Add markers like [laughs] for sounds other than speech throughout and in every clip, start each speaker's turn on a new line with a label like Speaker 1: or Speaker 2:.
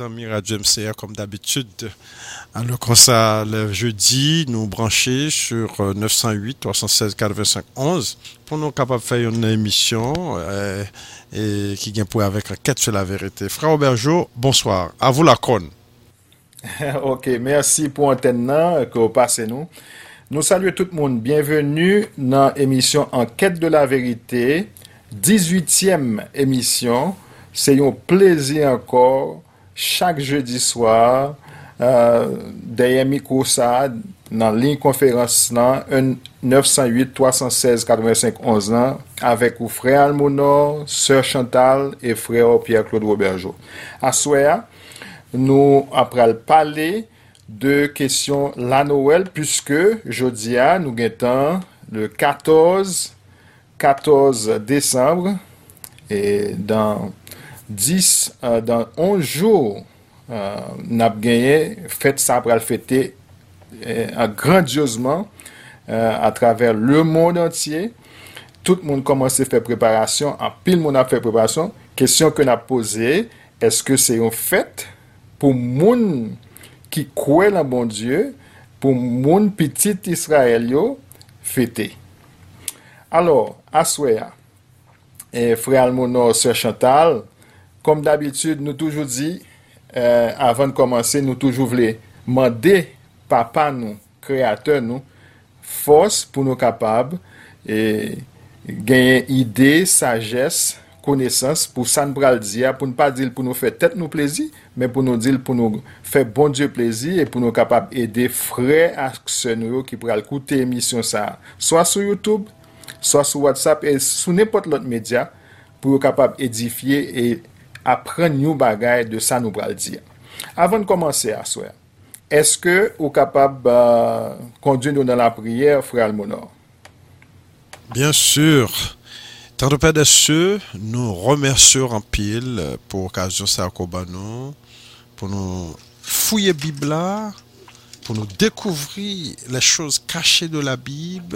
Speaker 1: amis Radio MCR comme d'habitude. Alors comme ça, le jeudi, nous brancher sur 908 316 85 11 pour nous capables de faire une émission euh, qui vient pour avec quête sur la vérité. Frère Aubergeau, bonsoir. À vous la conne. [laughs]
Speaker 2: ok, merci pour antenne que vous passez nous. Nous saluons tout le monde. Bienvenue dans l'émission Enquête de la vérité, 18e émission. C'est un plaisir encore chak jeudi swar, uh, deye mikou sa, nan lin konferans nan, 908-316-8511 nan, avek ou frè Almonor, sèr Chantal, e frè ou Pierre-Claude Robertjo. Aswe a, nou apral pale de kesyon la Noël, pwiske jodi a nou gen tan le 14, 14 Desembre, e dan 10 euh, dans 11 jours euh, n'a gagné fête ça pour le fêter euh, grandiosement à travers le monde entier. Tout le monde commence à faire préparation en pile monde a fait préparation. Question que n'a posée est-ce que c'est une fête pour monde qui croit en bon Dieu pour monde petit Israël fêter? Alors et frère Almonor sœur Chantal Kom d'abitude, nou toujou di, euh, avan komanse, nou toujou vle mande papa nou, kreator nou, fos pou nou kapab e genye ide, sajes, konesans pou san pral diya, pou nou pa dil pou nou fe tet nou plezi, men pou nou dil pou nou fe bon diyo plezi, e pou nou kapab ede fre aksen yo ki pral koute emisyon sa. Soa sou Youtube, soa sou WhatsApp, e sou nepot lot media, pou yo kapab edifiye e apren nou bagay de sa nou bral di. Avan komanse aswe, eske ou kapab kondye nou nan la priyer, Fré Almonor?
Speaker 1: Bien sur, tan de de se, nou remersur an pil pou okasyon sa akobanou, pou nou fouye Bibla, pou nou dekouvri le chouse kache de la Bib,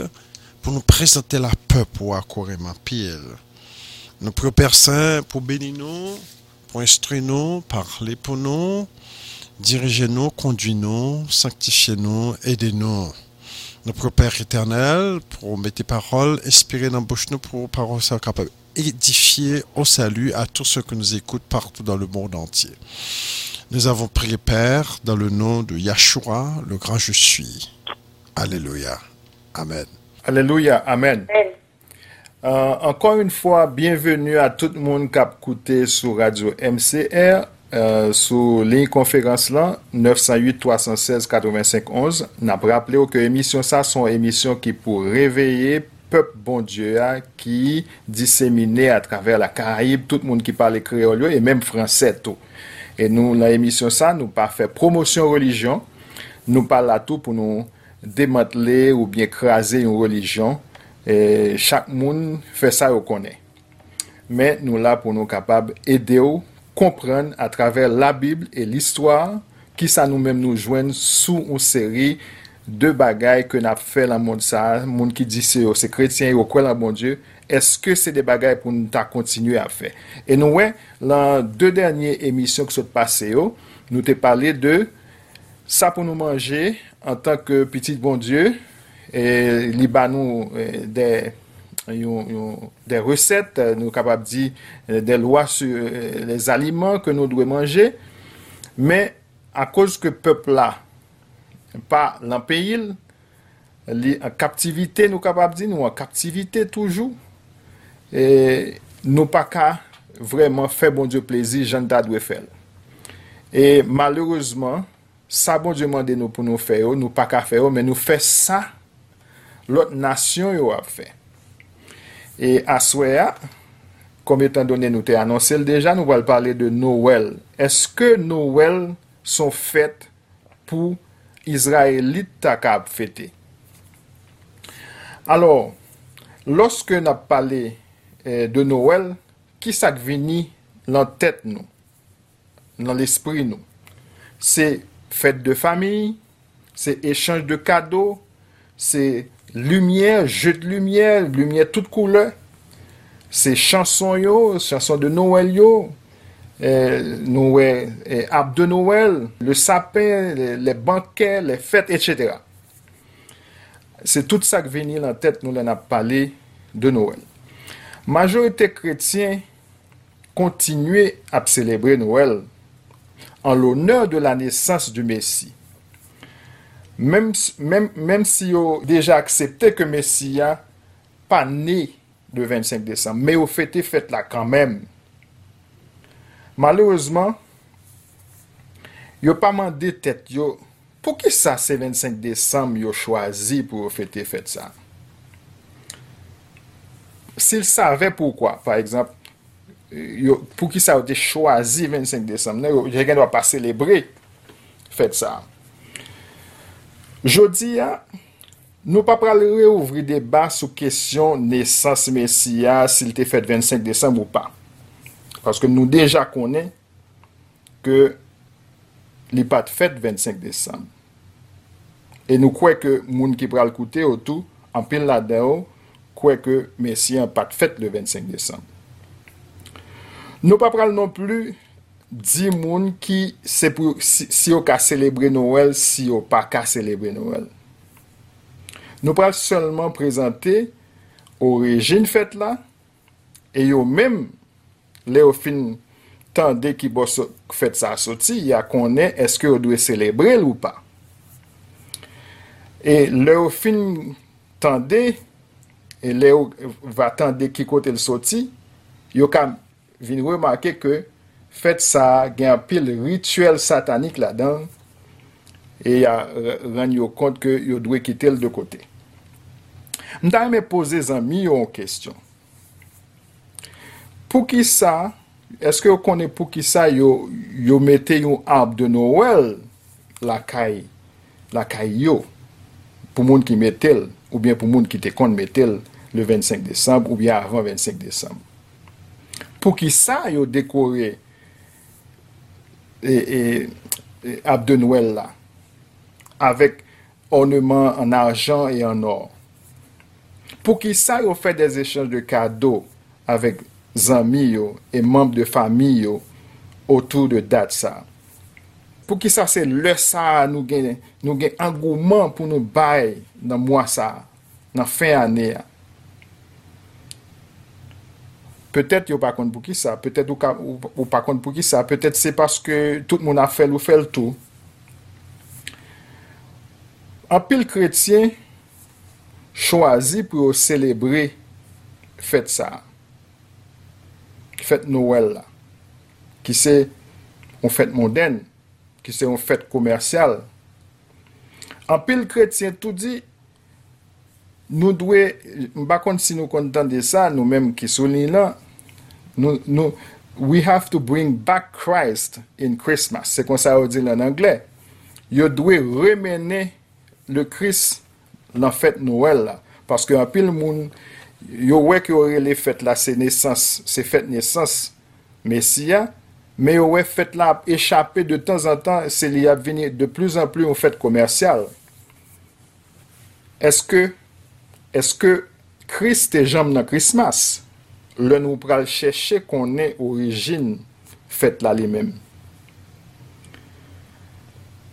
Speaker 1: pou nou prezante la pep ou akoreman pil. Nou prepersen pou beni nou, pour instruire nous, parler pour nous, diriger nous, conduire nous, sanctifier nous, aider nous. Notre Père éternel, pour mettre tes paroles, inspirer dans la bouche nous, pour paroles soient capables d'édifier au salut à tous ceux qui nous écoutent partout dans le monde entier. Nous avons prié, Père, dans le nom de Yahshua, le grand je suis. Alléluia. Amen.
Speaker 2: Alléluia. Amen. Euh, encore une fois, bienvenue à tout le monde qui a écouté sur Radio MCR, euh, sur ligne conférence là, 908 316 85 11. N'a rappelé que émission ça sont émissions qui pour réveiller peuple bon Dieu hein, qui disséminé à travers la Caraïbe, tout le monde qui parle créole et même français tout. Et nous, dans l'émission ça, nous pas fait promotion religion, nous parlons à tout pour nous démanteler ou bien craser une religion e, chak moun fè sa yo konè. Men nou la pou nou kapab ede yo kompren a traver la Bibl e l'histoire ki sa nou menm nou jwen sou ou seri de bagay ke nap fè la moun sa, moun ki di se yo se kretien yo kwen la moun Diyo, eske se de bagay pou nou ta kontinye a fè. E nou wè, lan de dernye emisyon ki sot pase yo, nou te pale de sa pou nou manje an tanke pitit bon Diyo, E li ba nou e, de, yon, yon, de reset, nou kapab di e, de lwa su les aliman ke nou dwe manje, men a koz ke pepla pa lan peyil, li an kaptivite nou kapab di, nou an kaptivite toujou, e, nou pa ka vreman fe bon diyo plezi, jan da dwe fel. E malerouzman, sa bon diyo mande nou pou nou fe yo, nou pa ka fe yo, men nou fe sa lot nasyon yo ap fe. E aswe ya, kom etan donen nou te anonsel deja, nou wale pale de Noël. Eske Noël son fet pou Izraelit tak ap fete? Alors, loske nap pale eh, de Noël, ki sak vini lan tet nou, Nan l'espri nou? Se fet de fami, se echange de kado, se lumiè, jet lumiè, lumiè tout koule, se chanson yo, chanson de Noël yo, eh, Noël, eh, ap de Noël, le sapin, le bankè, le fèt, etc. Se tout sa k veni lan tèt nou lan ap pale de Noël. Majorite kretien kontinue ap celebre Noël an l'honneur de la nesans du Messie. Mem, mem, mem si yo deja aksepte ke Messia pa ne de 25 Desem, me yo fète fète la kanmèm. Malouzman, yo pa mande tet yo, pou ki sa se 25 Desem yo chwazi pou yo fete fete sa? Sil save poukwa, par exemple, Yo, pou ki sa yo te chwazi 25 Desem, yo gen do a pa celebre fèt sa. Jodi ya, nou pa pral reouvri deba sou kesyon nesans mesiya sil te fet 25 Desembre ou pa. Paske nou deja konen ke li pat fet 25 Desembre. E nou kwe ke moun ki pral koute ou tou, an pil la de ou, kwe ke mesiyan pat fet le 25 Desembre. Nou pa pral non plu di moun ki se pou, si, si yo ka celebre Noël, si yo pa ka celebre Noël. Nou pral seulement prezante orijin fèt la, e yo mèm le yo fin tande ki bo so, fèt sa soti, ya konen eske yo dwe celebre l ou pa. E le yo fin tande, e le yo va tande ki kote l soti, yo ka vin remake ke fèt sa gen apil rituel satanik la dan, e ya ran yo kont ke yo dwe kitel de kote. Mta me pose zan mi yo an kestyon. Pou ki sa, eske yo konen pou ki sa yo, yo mette yon ab de Noel la kay, la kay yo, pou moun ki metel, ou bien pou moun ki te kon metel le 25 Desembre, ou bien avan 25 Desembre. Pou ki sa yo dekore E, e, e, ap de nouel la, avek orneman an arjan e an or. Pou ki sa yo fè des echange de kado avek zanmi yo e mamb de fami yo otou de dat sa. Pou ki sa se le sa nou gen, gen angouman pou nou bay nan mwa sa, nan fin ane ya. Petet yo pa kont pou ki sa, petet ou, ou, ou pa kont pou ki sa, petet se paske tout moun a fel ou fel tou. An pil kretien chwazi pou yo celebre fèt sa, fèt Noël la, ki se yon fèt moden, ki se yon fèt komersyal. An pil kretien tou di, nou dwe, mba kont si nou kontan de sa, nou menm ki soni la, nou, nou, we have to bring back Christ in Christmas. Se kon sa ou di lan Angle. Yo dwe remene le Christ nan fèt Noël la. Paske an pil moun, yo wek yo re le fèt la se nesans, se fèt nesans Mesia, me yo wek fèt la ap echapè de tan an tan se li ap vini de plus an plus ou fèt komersyal. Eske eske kris te jam nan krismas, le nou pral chèche konen orijin fet la li men.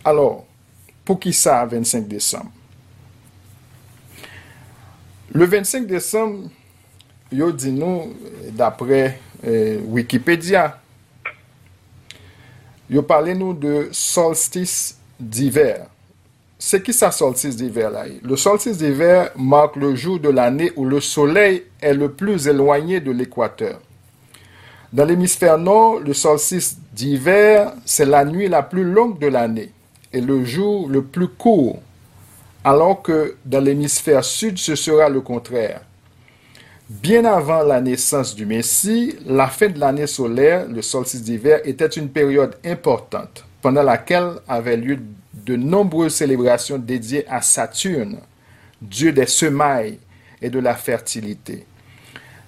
Speaker 2: Alors, pou ki sa 25 Desem? Le 25 Desem, yo di nou, dapre eh, Wikipedia, yo pale nou de solstice diver. Se ki sa solstice d'hiver la? Le solstice d'hiver marque le jour de l'année ou le soleil est le plus éloigné de l'équateur. Dans l'hémisphère nord, le solstice d'hiver, c'est la nuit la plus longue de l'année et le jour le plus court. alors que dans l'hémisphère sud, ce sera le contraire. Bien avant la naissance du Messie, la fin de l'année solaire, le solstice d'hiver, était une période importante, pendant laquelle avaient lieu de nombreuses célébrations dédiées à Saturne, dieu des semailles et de la fertilité.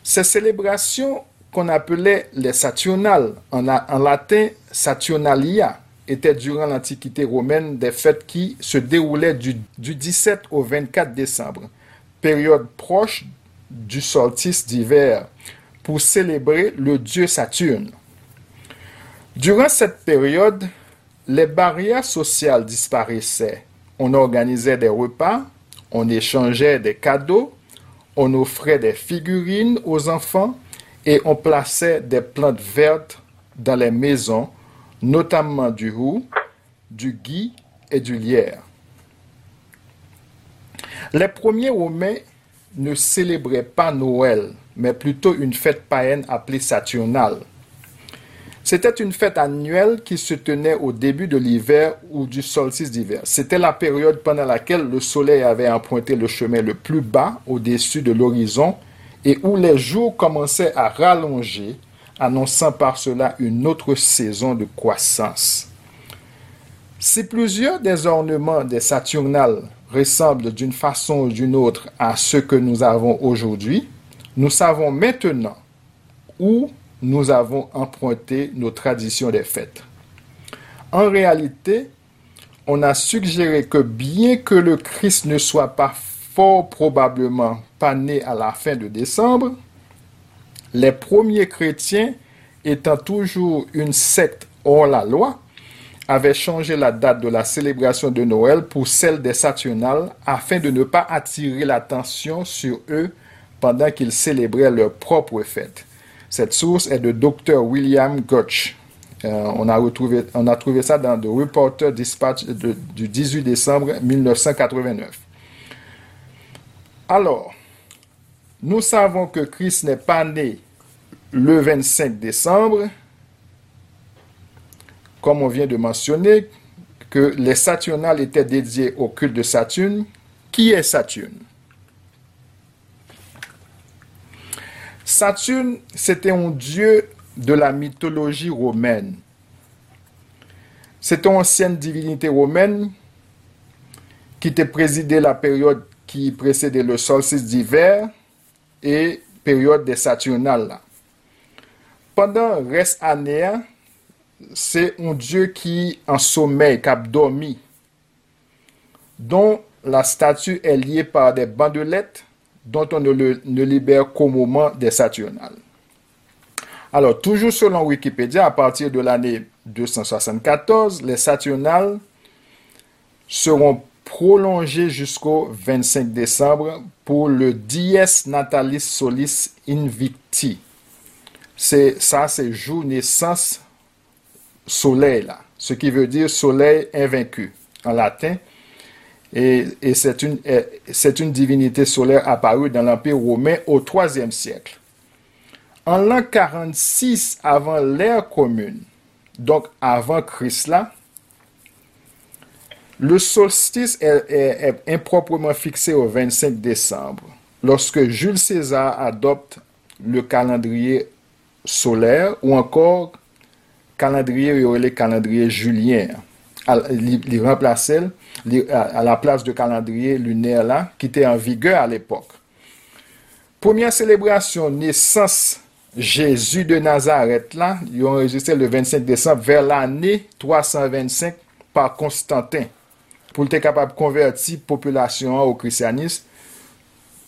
Speaker 2: Ces célébrations qu'on appelait les Saturnales, en, latin Saturnalia, étaient durant l'Antiquité romaine des fêtes qui se déroulaient du, 17 au 24 décembre, période proche du solstice d'hiver, pour célébrer le dieu Saturne. Durant cette période, les barrières sociales disparaissaient. On organisait des repas, on échangeait des cadeaux, on offrait des figurines aux enfants et on plaçait des plantes vertes dans les maisons, notamment du roux, du gui et du lierre. Les premiers Romains ne célébraient pas Noël, mais plutôt une fête païenne appelée Saturnale. C'était une fête annuelle qui se tenait au début de l'hiver ou du solstice d'hiver. C'était la période pendant laquelle le soleil avait emprunté le chemin le plus bas au-dessus de l'horizon et où les jours commençaient à rallonger, annonçant par cela une autre saison de croissance. Si plusieurs des ornements des Saturnales ressemblent d'une façon ou d'une autre à ceux que nous avons aujourd'hui, nous savons maintenant où nous avons emprunté nos traditions des fêtes. En réalité, on a suggéré que bien que le Christ ne soit pas fort probablement pas né à la fin de décembre, les premiers chrétiens, étant toujours une secte hors la loi, avaient changé la date de la célébration de Noël pour celle des Saturnales afin de ne pas attirer l'attention sur eux pendant qu'ils célébraient leur propre fête. Cette source est de Dr. William Gotch. Euh, on, a retrouvé, on a trouvé ça dans The Reporter Dispatch du 18 décembre 1989. Alors, nous savons que Christ n'est pas né le 25 décembre, comme on vient de mentionner, que les Saturnales étaient dédiés au culte de Saturne. Qui est Saturne? Saturne, c'était un dieu de la mythologie romaine. C'était une ancienne divinité romaine qui était présidée la période qui précédait le solstice d'hiver et période des Saturnales. Pendant le reste année, c'est un dieu qui en sommeil, qui a dormi, dont la statue est liée par des bandelettes dont on ne, le, libère qu'au moment des Saturnales. Alors, toujours selon Wikipédia, à partir de l'année 274, les Saturnales seront prolongées jusqu'au 25 décembre pour le Dies Natalis Solis Invicti. C'est ça, c'est jour naissance soleil là, ce qui veut dire soleil invaincu en latin et, c'est une, une, divinité solaire apparue dans l'Empire romain au IIIe siècle. En l'an 46 avant l'ère commune, donc avant Christ là, le solstice est, improprement fixé au 25 décembre, lorsque Jules César adopte le calendrier solaire ou encore calendrier, le calendrier julien li remplase a la plas de kalandriye luner la ki te an vigeur al epok. Poumyen selebrasyon nesans Jezu de Nazaret la, yon enregistre le 25 Desembre ver l'année 325 par Konstantin pou lte kapab konverti populasyon an ou krisyanis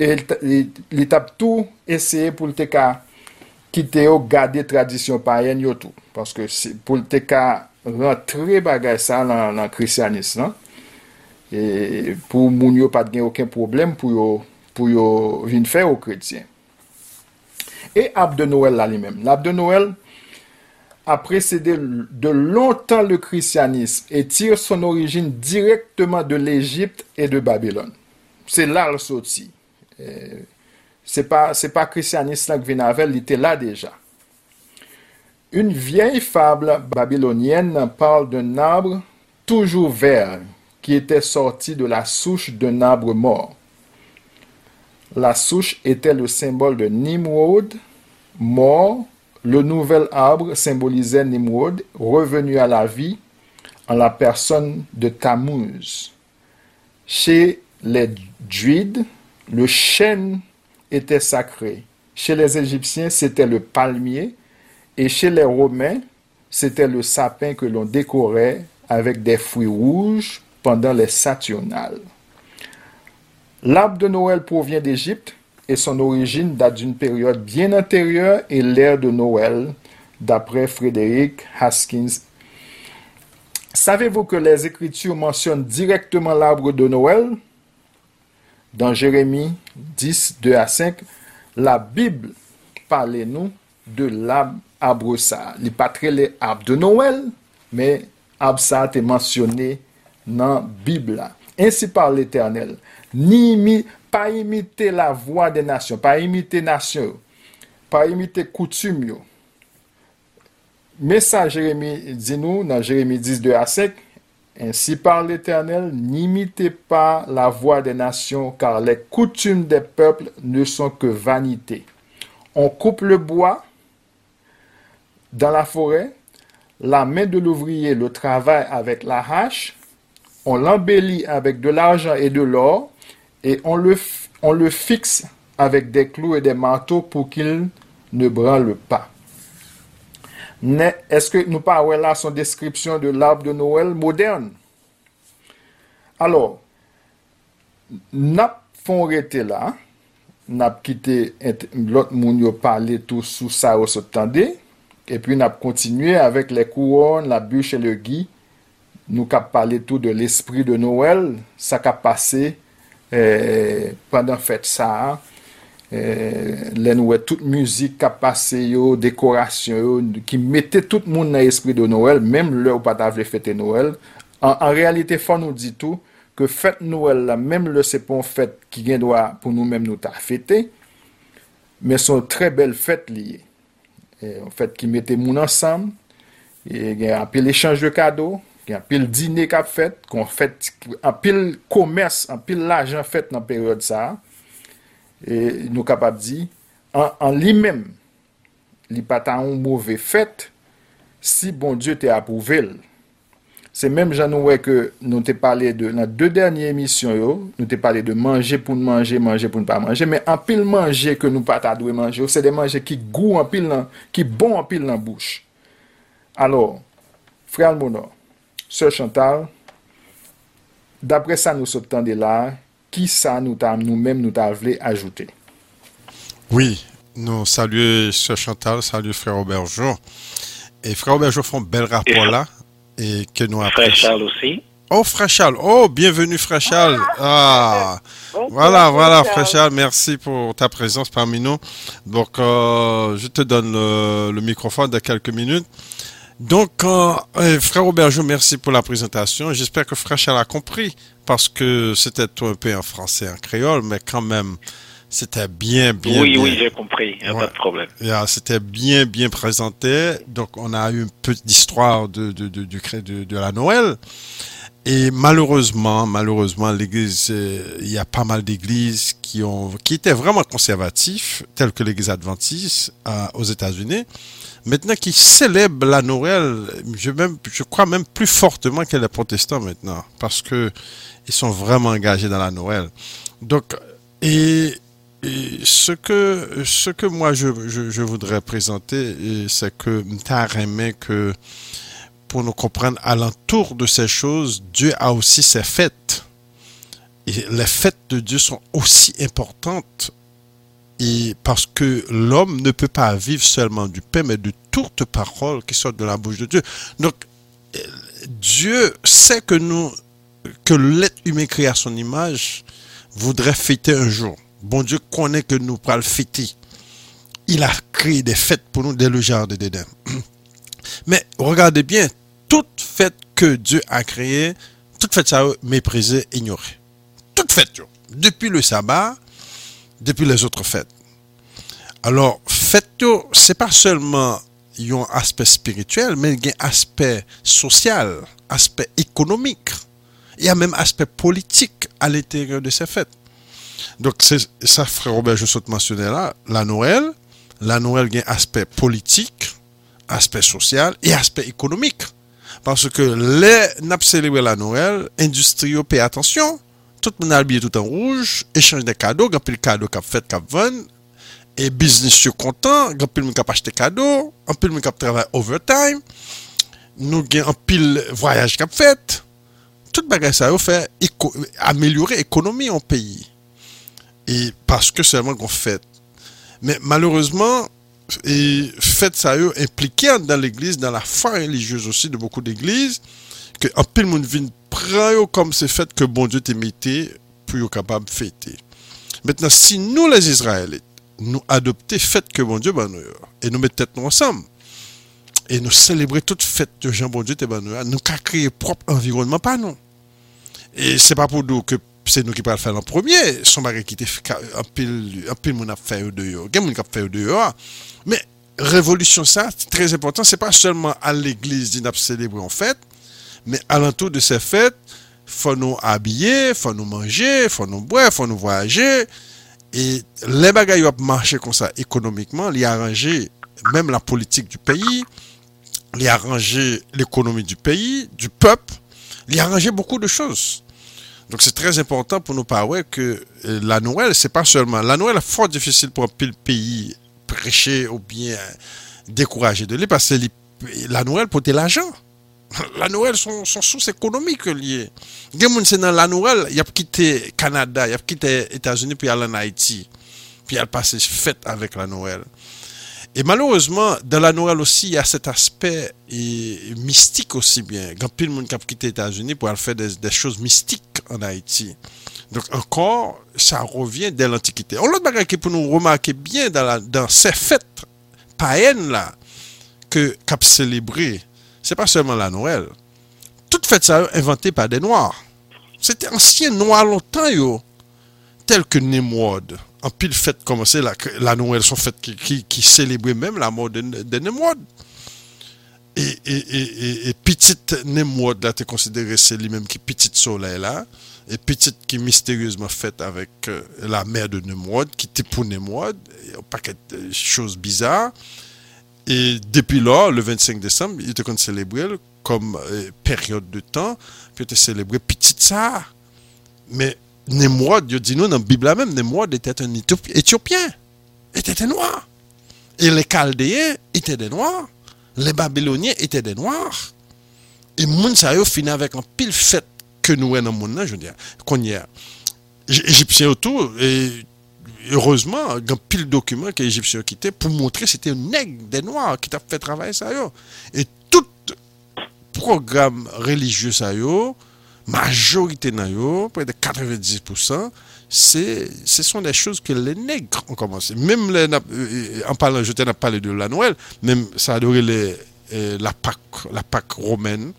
Speaker 2: e li tap tou eseye pou lte ka kite yo gade tradisyon payen yo tou. Paske pou lte ka rentre bagay sa nan, nan krisyanis nan. E pou moun yo pat gen oken problem pou yo, pou yo vin fè ou kretien. E ap de Noël la li men. L'ap de Noël a précédé de longtemps le christianisme et tire son origine directement de l'Égypte et de Babylone. C'est là le sorti. Euh, c'est pas, pas christianisme là que Vinavel était là déjà. Une vieille fable babylonienne parle d'un arbre toujours vert qui était sorti de la souche d'un arbre mort. La souche était le symbole de Nimrod, mort. Le nouvel arbre symbolisait Nimrod, revenu à la vie en la personne de Tammuz. Chez les druides, le chêne était sacré. Chez les Égyptiens, c'était le palmier. Et chez les Romains, c'était le sapin que l'on décorait avec des fruits rouges pendant les Saturnales. L'arbre de Noël provient d'Égypte et son origine date d'une période bien antérieure et l'ère de Noël d'après Frédéric Haskins. Savez-vous que les Écritures mentionnent directement l'arbre de Noël? Dans Jérémie 10, 2 à 5, la Bible parle nous de l'arbre Il pas très les arbres de Noël, mais arbre ça est mentionné dans la Bible. Ainsi parle l'Éternel. Ni pas imiter la voix des nations, pas imiter nations, pas imiter coutumes. Mais ça, Jérémie dit nous, dans Jérémie 10, 2 à 5, ainsi parle l'Éternel, n'imitez pas la voix des nations, car les coutumes des peuples ne sont que vanité. On coupe le bois dans la forêt, la main de l'ouvrier le travaille avec la hache, on l'embellit avec de l'argent et de l'or, et on le, fixe avec des clous et des marteaux pour qu'il ne branle pas. Est-ce que nous parlons là son description de l'arbre de Noël moderne? Alors, n'a font là, n'a quitté l'autre monde parler tout sous ça au E pi nap kontinue avèk le kouon, la bûche e le ghi, nou kap pale tou de l'esprit de Noël, sa kap pase eh, pandan fèt sa. Eh, le nou wè tout müzik kap pase yo, dekorasyon yo, ki mette tout moun nan esprit de Noël, mèm lè ou pat avle fète Noël. An, an realite fò nou di tou, ke fèt Noël la, mèm lè se pon fèt ki gen doa pou nou mèm nou ta fète, mè son trè bel fèt liye. en fèt ki mette moun ansam, gen apil echange de kado, gen apil dine kap fèt, kon fèt apil komers, apil lajan fèt nan peryode sa, e, nou kapap di, an, an li mèm, li pata an mouve fèt, si bon Diyo te apouvel, Se menm jan nou we ke nou te pale de, nan de dernye emisyon yo, nou te pale de manje pou nou manje, manje pou nou pa manje, men an pil manje ke nou pata dwe manje yo, se de manje ki gou an pil nan, ki bon an pil nan bouch. Alors, Fral Mounor, Sir Chantal, dapre sa nou sotan de la, qui ça nous nous-mêmes nous voulu ajouter?
Speaker 1: Oui, nous saluons Sœur Chantal, salut Frère Aubergeon. Et Frère Aubergeon font un bel rapport là. Et que nous
Speaker 3: Frère Charles aussi.
Speaker 1: Oh, Frère Charles. Oh, bienvenue, Frère Charles. Ah, voilà, voilà, Frère Charles. Merci pour ta présence parmi nous. Donc, euh, je te donne le, microphone dans quelques minutes. Donc, euh, eh, Frère Aubergeon, merci pour la présentation. J'espère que Frère Charles a compris parce que c'était un peu en français, en créole, mais quand même, c'était bien, bien.
Speaker 3: Oui, oui, j'ai compris, il n'y a pas de problème.
Speaker 1: c'était bien, bien présenté. Donc, on a eu une petite histoire de, de, de, de, de la Noël. Et malheureusement, malheureusement, l'église, euh, il y a pas mal d'églises qui ont, qui étaient vraiment conservatifs, telles que l'église adventiste euh, aux États-Unis maintenant qui célèbrent la Noël, je, même, je crois même plus fortement que les protestants maintenant, parce que ils sont vraiment engagés dans la Noël. Donc, et, ce que ce que moi je, je, voudrais présenter, c'est que aimé que pour nous comprendre alentour de ces choses, Dieu a aussi ses fêtes. Et les fêtes de Dieu sont aussi importantes et parce que l'homme ne peut pas vivre seulement du pain, mais de toutes paroles qui sortent de la bouche de Dieu. Donc, Dieu sait que nous, que l'être humain créé à son image voudrait fêter un jour. Bon Dieu connaît que nous le fêter. Il a créé des fêtes pour nous dès le jardin d'Éden. [clears throat] Mais regardez bien, toute fête que Dieu a créée, toute fête ça méprisée, ignorée. Toute fête, depuis le sabbat, depuis les autres fêtes. Alors, fête, c'est pas seulement un aspect spirituel, mais il y a un aspect social, aspect économique. Il y a même aspect politique à l'intérieur de ces fêtes. Donc, ça, frère Robert, je saute mentionner là, la Noël, la Noël gagne aspect politique, aspect social et aspect économique. Parce que les n'a célébré la Noël, industrie paye attention. Tout le monde habillé tout en rouge, échange des cadeaux, grand le cadeau qu'a fait, qu'a vendu. Et business, je content, grand pile monde qui acheté cadeau, un pile le monde qui travaille overtime. nous gen un pile voyage qu'a fait, Tout bagage ça a fait améliorer l'économie en pays. Et parce que seulement qu'on fait. Mais malheureusement, et fête ça eux impliqué dans l'église, dans la foi religieuse aussi de beaucoup d'églises, que un pile monde vient prendre comme ces fêtes que bon Dieu t'a mis pour être capable de fêter. Maintenant, si nous les Israélites, nous adopter fête que bon Dieu ben nous et nous mettre tête nous ensemble et nous célébrer toute fête de Jean bon Dieu ben nous nous créer propre environnement pas nous. Et c'est pas pour nous que c'est nous qui le faire en premier, son mari qui était un un pile mon. Mais révolution ça, très important, c'est pas seulement à l'église d'y célébrer en fête, mais alentour de ces fêtes, faut nous habiller, faut nous manger, faut nous boire, faut nous voyager. Et les bagages ont marché comme ça économiquement, il a arrangé même la politique du pays, il a arrangé l'économie du pays, du peuple, il a arrangé beaucoup de choses. Donc c'est très important pour nous parler que euh, la Noël, c'est pas seulement. La Noël est fort difficile pour un pays prêcher ou bien décourager de lui parce que la Noël pour l'argent. [laughs] La Noël, son, son source économique liée. c'est dans la Noël, il a quitté Canada, il a quitté États-Unis, puis aller en Haïti. Puis il a passé fête avec la Noël. Et malheureusement, dans la Noël aussi, il y a cet aspect mystique aussi bien. Quand le monde qui a quitté les États-Unis pour aller faire des, choses mystiques en Haïti. Donc encore, ça revient dès l'Antiquité. On l'autre bagage qui pour nous remarquer bien dans, ces fêtes païennes là, que cap célébré, c'est pas seulement la Noël. Toute fête ça inventée par des Noirs. C'était ancien Noir longtemps yo, tel que Nimrod en pile fête commencer la, la Noël sont fêtes qui, qui, célébraient même la mort de, de. Et, et, et, et, petite Nemrod là, tu considéré c'est lui-même qui petite soleil là, et petite qui mystérieusement faite avec euh, la mère de Nemrod, qui était pour Nemrod, un paquet de choses bizarres. Et depuis là, le 25 décembre, il était célébré comme euh, période de temps, puis était célébré petite ça. Mais Nemrod, Dieu dit nous dans la Bible même, Nemrod était un Éthiopien, était un noir. Et les Chaldéens étaient des noirs, les Babyloniens étaient des noirs. Et moun sa yo fini avec un pile fait que nous dans le monde, je veux dire, qu'on y a. Égyptiens autour, et heureusement, il y a un pile document que les Égyptiens ont quitté pour montrer que c'était un nègre des noirs qui t'a fait travailler ça. Et tout programme religieux ça yo, majorité nan yo, près de 90%, c'est, ce sont des choses que les nègres ont commencé. Même les, euh, euh, en parlant, je t'en ai parlé de la Noël, même ça adorait les, euh, la Pâque, la Pâque romaine,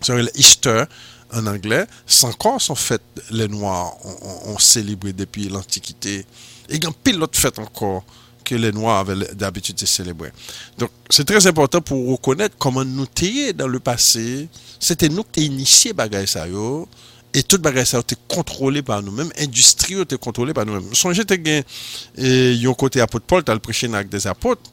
Speaker 1: ça adorait l'Easter en anglais. Sans Corse, en fait, les Noirs ont, on, on célébré depuis l'Antiquité. Et il y a un pilote fête encore. Que les Noirs avaient d'habitude de célébrer. Donc, c'est très important pour reconnaître comment nous étions dans le passé. C'était nous qui initié. Et tout bagay était contrôlé par nous-mêmes. L'industrie était contrôlée par nous-mêmes. Songez que y a un côté apôtre Paul, tu as le prêché avec des apôtres.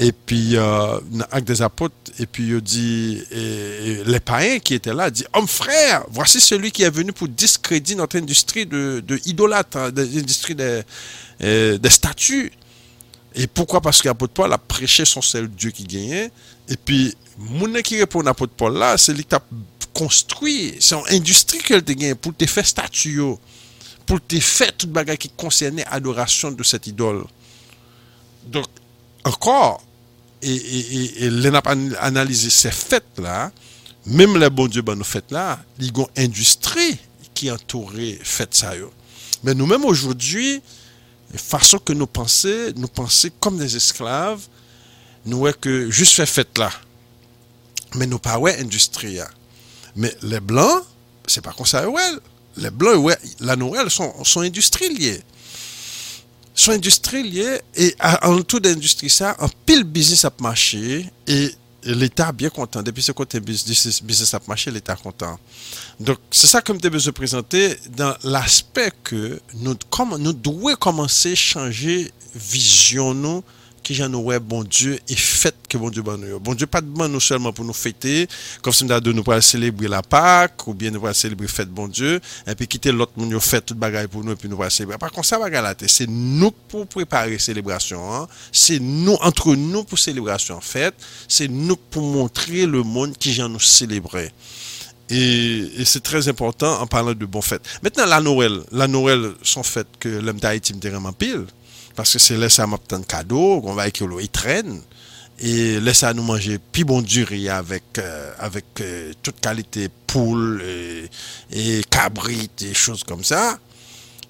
Speaker 1: Et puis, euh, avec des apôtres, et puis il dit, les païens qui étaient là, dit, homme frère, voici celui qui est venu pour discréditer notre industrie de, de idolâtre, l'industrie des, euh, des statues. Et pourquoi? Parce qu'Apôtre Paul a prêché son seul Dieu qui gagnait. Et puis, mounen ki repon Apôtre Paul la, se li tap konstruy, se an industri ke l te gagne pou te fè statu yo, pou te fè tout bagay ki konsernè adorasyon de set idol. Donk, ankor, e lè nap analize se fèt la, mèm le bon Dieu ban nou fèt la, li gon industri ki entoure fèt sa yo. Men nou mèm oujoudoui, aujourd'hui, façon que nous pensons, nous pensons comme des esclaves, nous voyons que juste fait fête là. Mais nous pas ouais industrie. Hein. Mais les blancs, c'est pas comme ça ouais. Les blancs ouais, la Noël sont sont industriels sont industriels et en tout d'industrie ça, un pile business a marché et l'État bien content. Depuis ce côté business, business a marché, l'État content. Donc, c'est ça que je besoin présenter dans l'aspect que nous, comme, nous devons commencer à changer vision nous ki jan nou wè bon Diyo e fèt ke bon Diyo ban nou yo. Bon Diyo pat ban nou selman pou nou fètè, kom se mda do nou pral selebri la Pâk, ou bien nou pral selebri fèt bon Diyo, epi kite lot moun yo fèt tout bagay pou nou, epi nou pral selebri. Par kon sa bagay la te, se nou pou prepare selebrasyon, se nou entre nou pou selebrasyon fèt, se nou pou montre le moun ki jan nou selebri. Et, et c'est très important en parlant de bon fête. Maintenant, la Noël. La Noël, son fête que l'homme d'Haïti me dirait en pile. Paske se lè sa map tan kado, kon va ek yo lo itren. E lè sa nou manje pi bon duri avèk euh, euh tout kalite poule, euh, e kabrit, e chos kom sa.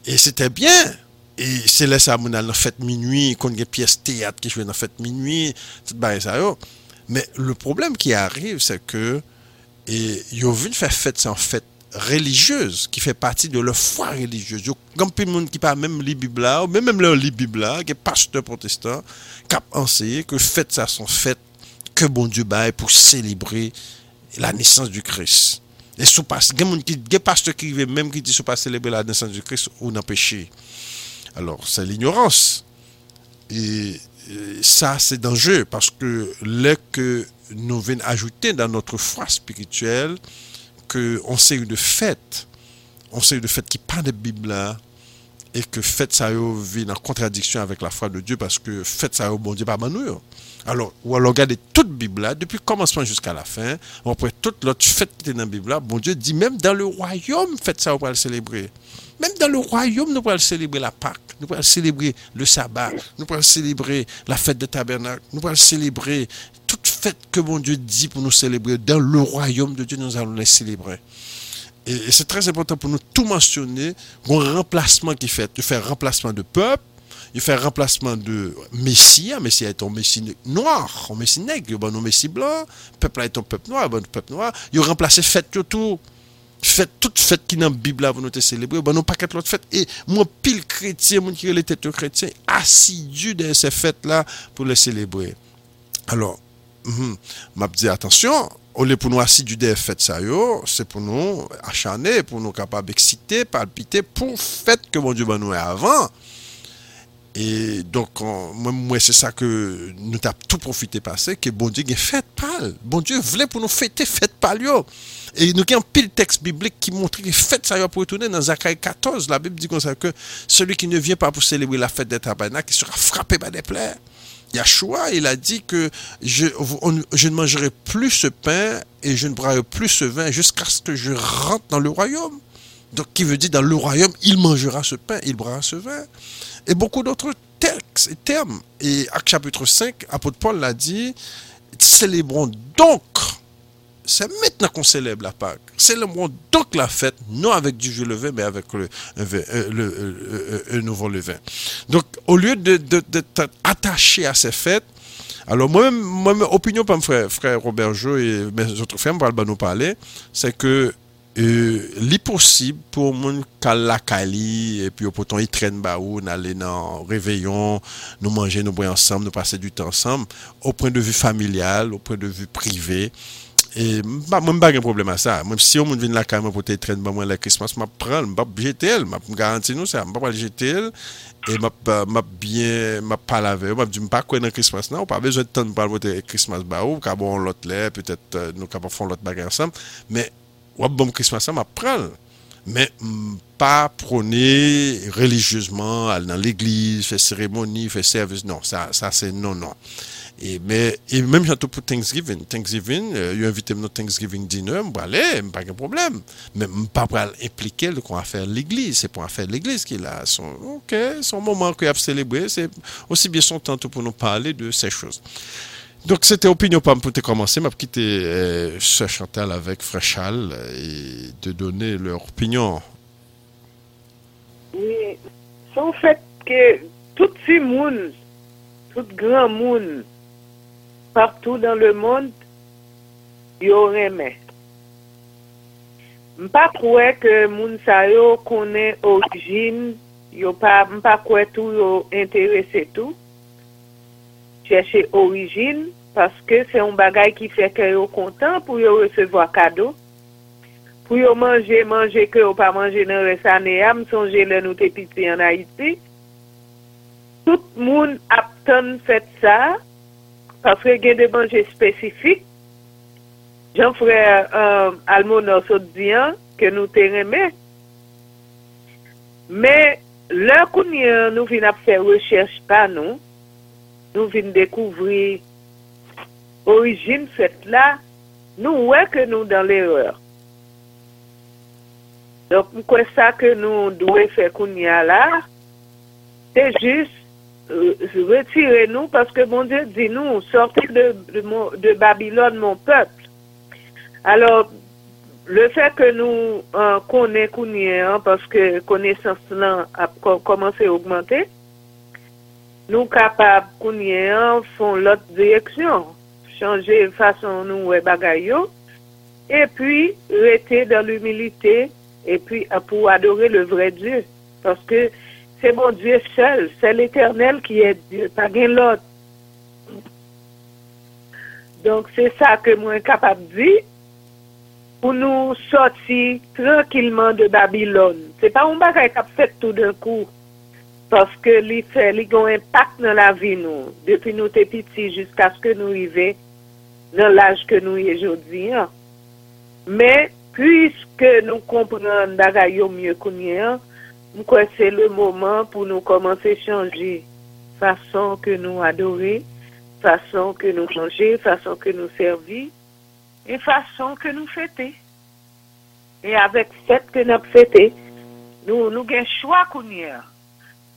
Speaker 1: E se te byen. E se lè sa moun al nan fèt minui, kon gen piyes teat ki jwè nan fèt minui, tout bare sa yo. Men le problem ki arrive se ke e, yo vin fè fèt san fèt religieuse qui fait partie de leur foi religieuse. Il y a monde qui parle même les Bible ou même même leur Bible qui est pasteur protestant, qui a enseigné que fête ça sont fêtes que bon Dieu baille pour célébrer la naissance du Christ. Et sous passe, il y a pasteurs qui vivent même qui disent pas célébrer la naissance du Christ ou non péché. Alors, c'est l'ignorance. Et ça, c'est dangereux parce que là que nous venons ajouter dans notre foi spirituelle, qu'on sait une fête, on sait une fête qui parle de Bible là, et que fête ça vit en contradiction avec la foi de Dieu parce que fête ça bon Dieu pas nous. Alors, ou alors regardez toute Bible là, depuis le commencement jusqu'à la fin, après toute l'autre fête qui est dans la Bible là, bon Dieu dit même dans le royaume, fête ça on va le célébrer. Même dans le royaume, nous pouvons célébrer la Pâque, nous pouvons célébrer le sabbat, nous pouvons célébrer la fête de tabernacle, nous pouvons célébrer que mon Dieu dit pour nous célébrer. Dans le royaume de Dieu, nous allons les célébrer. Et, c'est très important pour nous tout mentionner, un remplacement qui fait, de faire remplacement de peuple, il fait remplacement de Messie, Messie est un Messie noir, un Messie nègre, un Messie blanc, peuple est un peuple noir, un peuple noir, il remplacé fête tout fête toute fête qui dans la Bible vous nous célébrer, ben non pas quatre autres fêtes. Et moi, pile chrétien, mon qui est têtes chrétien, assidu de ces fêtes-là pour les célébrer. Alors, Mhm. map di atensyon, ou le pou nou asidude fèt sa yo, se pou nou achanè, pou nou kapab eksite, palpite, pou fèt ke bon Dieu ban nou e avan. E donk mwen se sa ke nou tap tou profite pase, ke bon Dieu gen fèt pal. Bon Dieu vle pou nou fète fèt pal yo. E nou gen pil tekst biblik ki montre ki fèt sa yo pou etounen nan Zakay 14. La Bib di kon sa ke, seli ki ne vyen pa pou selebri la fèt de tabernak, ki sera frape ba de plèr. Yahshua, il a dit que je, ne mangerai plus ce pain et je ne boirai plus ce vin jusqu'à ce que je rentre dans le royaume. Donc, qui veut dire dans le royaume, il mangera ce pain, il boira ce vin et beaucoup d'autres textes et termes. Et Acte chapitre 5, apôtre Paul l'a dit, célébrons donc, c'est maintenant qu'on célèbre la Pâque, célébrons donc la fête, non avec du vieux levain, mais avec le, le, nouveau levain. Donc, au lieu d'être de, attaché à ces fêtes, alors moi-même, moi opinion par mon frère, Robert Jo et mes autres frères, va nous parler, c'est que li possible pour mon kalakali et puis au poton il traîne baou aller dans réveillon nous manger nous boire ensemble nous passer du temps ensemble au point de vue familial au point de vue privé E mwen bag yon problem a sa. Mwen si yon moun vin la ka mwen pote tren ba mwen la krismas, mwen pral, mwen pap jetel, mwen pap garanti nou sa, mwen pap pral jetel, e mwen bien, mwen pal ave, mwen pap di mwen pa kwen nan krismas nan, ou pa bezon tan mwen pral pote krismas ba ou, ka bon lot le, petet euh, nou ka pa fon lot bagay ansam, men wap bon krismas nan, mwen pral. Men mpa prone religieusement, al nan l'eglise, fe seremoni, fe servis, non, sa se non, non. Et, mais, même surtout pour Thanksgiving. Thanksgiving, euh, il a invité mon Thanksgiving dinner, je aller, pas de problème. Mais pas pour impliquer le qu'on va faire l'église. C'est pour faire l'église qu'il a son, ok, son moment qu'il a célébré. C'est aussi bien son temps pour nous parler de ces choses. Donc, c'était Opinion pour commencer. Je quitté euh, Chantal avec Fréchal et de donner leur opinion.
Speaker 4: Oui, c'est en fait que tout ce monde, tout grand monde, partout dans le monde, yo remè. Mpa kwe ke moun sa yo konen orijin, yo pa, mpa kwe tou yo interese tou, chèche orijin, paske se yon bagay ki fè kè yo kontan pou yo resevo a kado, pou yo manje, manje kè yo pa manje nan resane am, sonje lè nou te piti an Haiti, tout moun aptan fèt sa, Paske gen de manje spesifik, jan fwe um, euh, almon an sot diyan ke nou te reme. Me, lè koun yon nou vin ap fè recherche pa nou, nou vin dekouvri orijin fèt la, nou wè ke nou dan l'erreur. Donk mkwen sa ke nou dwe fè koun ya la, te jist euh, retirez-nous parce que mon Dieu dit nous, sortez de, de, Babylone, mon peuple. Alors, le fait que nous euh, connaissons hein, parce que connaissance là a commencé à augmenter, nous capables de font l'autre direction, changer façon nous bagayo, et puis rester dans l'humilité et puis pour adorer le vrai Dieu. Parce que c'est mon Dieu seul, c'est l'éternel qui est Dieu, pas rien l'autre. Donc c'est ça que moi capable de dire pour nous sortir tranquillement de Babylone. C'est pas un bagage qui a fait tout d'un coup. Parce que li fait, un impact dans la vie nous. Depuis nous petits jusqu'à ce que nous arrivions dans l'âge que nous y aujourd'hui. Hein. Mais, puisque nous comprenons bagay mieux qu'on c'est le moment pour nous commencer à changer façon que nous adorer, façon que nous manger, façon que nous servir et façon que nous fêter. Et avec cette que nous fêter, nous nous avons choix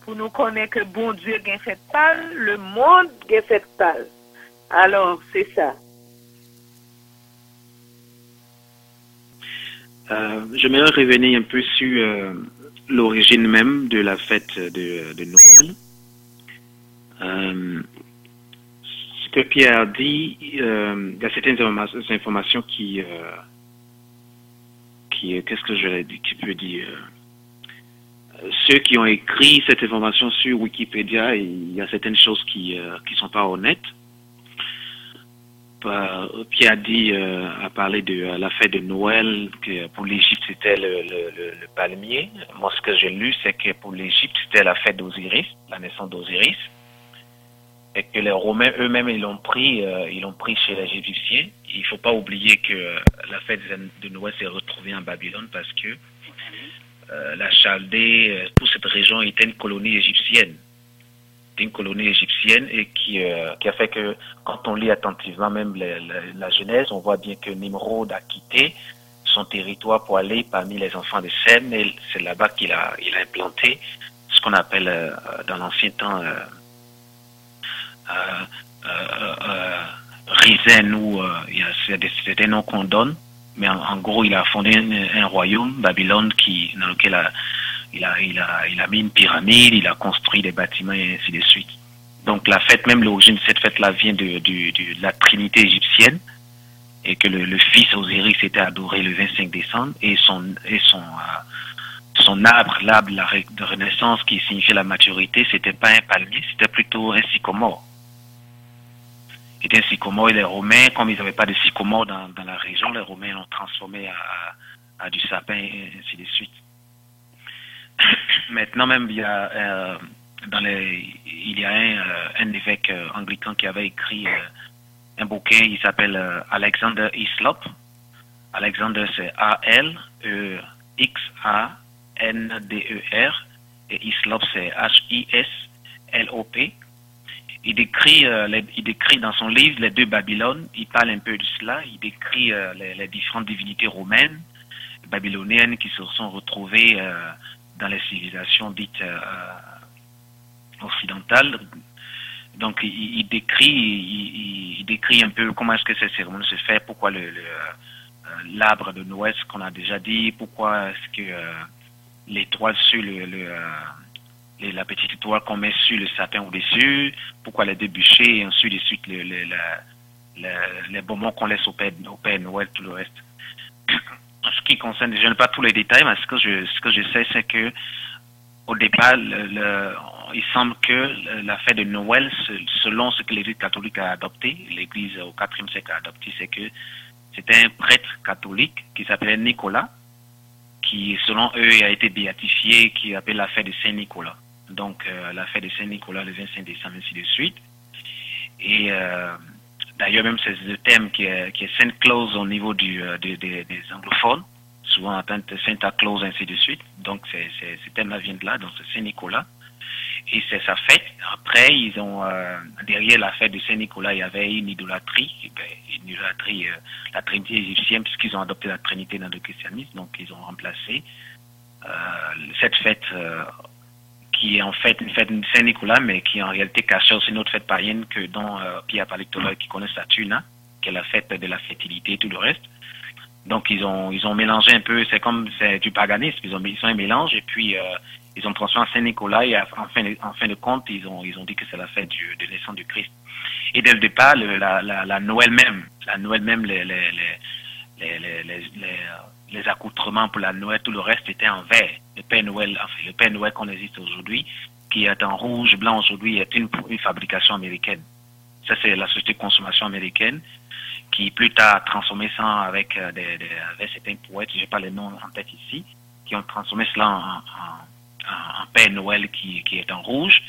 Speaker 4: pour nous connaître que bon Dieu a fait pas, le monde a fait pas. Alors, c'est ça.
Speaker 3: Euh, J'aimerais revenir un peu sur euh, l'origine même de la fête de, Noël. Euh, ce que Pierre dit, euh, il y a certaines informations qui, euh, qui qu'est-ce que je dit, qui dire ceux qui ont écrit cette information sur Wikipédia, il y a certaines choses qui ne sont pas honnêtes. Pierre a dit, a parlé de la fête de Noël, que pour l'Égypte c'était le, palmier. Moi, ce que j'ai lu, c'est que pour l'Égypte c'était la fête d'Osiris, la naissance d'Osiris, et que les Romains eux-mêmes ils l'ont pris, ils l'ont pris chez les Égyptiens. Il ne faut pas oublier que la fête de Noël s'est retrouvée en Babylone parce que euh, la Chaldée, euh, toute cette région était une colonie égyptienne. C'était une colonie égyptienne et qui, euh, qui a fait que quand on lit attentivement même la, Genèse, on voit bien que Nimrod a quitté son territoire pour aller parmi les enfants de Sem et c'est là-bas qu'il a, il a implanté ce qu'on appelle dans l'ancien temps Rizen ou c'est des noms qu'on donne mais en, gros, il a fondé un, royaume, Babylone, qui, dans lequel il, a, il, a, il a mis une pyramide, il a construit des bâtiments et ainsi de suite. Donc la fête, même l'origine de cette fête-là vient de, de, la Trinité égyptienne et que le, fils Osiris était adoré le 25 décembre et son, et son, euh, son arbre, l'arbre de renaissance qui signifiait la maturité, c'était pas un palmier, c'était plutôt un sycomore était un sycomore et les Romains, comme ils n'avaient pas de sycomore dans, dans, la région, les Romains l'ont transformé à, à, du sapin et ainsi de suite. [laughs] Maintenant même, il y a, euh, dans les, il y a un, euh, évêque euh, anglican qui avait écrit un bouquin, il s'appelle Alexander Islop. Alexander, c'est A-L-E-X-A-N-D-E-R et Islop, c'est H-I-S-L-O-P il décrit, il décrit dans son livre les deux Babylones, il parle un peu de cela, il décrit les, différentes divinités romaines, babyloniennes qui se sont retrouvées dans les civilisations dites occidentales. Donc il, décrit, il, décrit un peu comment est-ce que ces cérémonies se fait, pourquoi le, l'arbre de Noël, ce qu'on a déjà dit, pourquoi est-ce que l'étoile sur le, le la petite étoile qu'on met sur le sapin au-dessus, pourquoi les débûcher, et ensuite de suite les, les, bonbons qu'on laisse au Père Noël, tout le reste. Ce qui concerne, je n'ai pas tous les détails, mais ce que je, ce que je sais, c'est que au départ, le, il semble que la fête de Noël, selon ce que l'Église catholique a adopté, l'Église au IVe siècle a adopté, c'est que c'était un prêtre catholique qui s'appelait Nicolas, qui, selon eux, a été béatifié, qui appelle la fête de Saint-Nicolas donc euh, la fête de Saint-Nicolas le 25 décembre, ainsi de suite. Et euh, d'ailleurs, même c'est le thème qui est, qui est Sainte Claus au niveau du, euh, des anglophones, souvent atteint Santa Claus, ainsi de suite. Donc c'est, ce thème-là vient de là, donc c'est Saint-Nicolas. Et c'est sa fête. Après, ils ont derrière la fête de Saint-Nicolas, il y avait une idolâtrie, ben, une idolâtrie, la Trinité égyptienne, puisqu'ils ont adopté la Trinité dans le christianisme, donc ils ont remplacé cette fête qui est en fait une fête de Saint-Nicolas, mais qui en réalité cache aussi une autre fête païenne que dont euh, Pierre parlait tout à l'heure, qui connaît Saturne, hein, qui est la fête de la fertilité et tout le reste. Donc ils ont ils ont mélangé un peu, c'est comme c'est du paganisme, ils ont ils sont un mélange et puis euh, ils ont transformé en Saint-Nicolas et en fin de, en fin de compte ils ont ils ont dit que c'est la fête du, de naissance du Christ. Et dès le départ, la, la, Noël même, la Noël même, les les, les, accoutrements pour la Noël, tout le reste était en vert. Le Père Noël, le Père Noël qu'on existe aujourd'hui, qui est en rouge, blanc aujourd'hui, est une, fabrication américaine. Ça c'est la société de consommation américaine qui plus tard a transformé ça avec, euh, des, des, avec certains poètes, je n'ai pas les noms en tête ici, qui ont transformé cela en, en, Noël qui, est en rouge,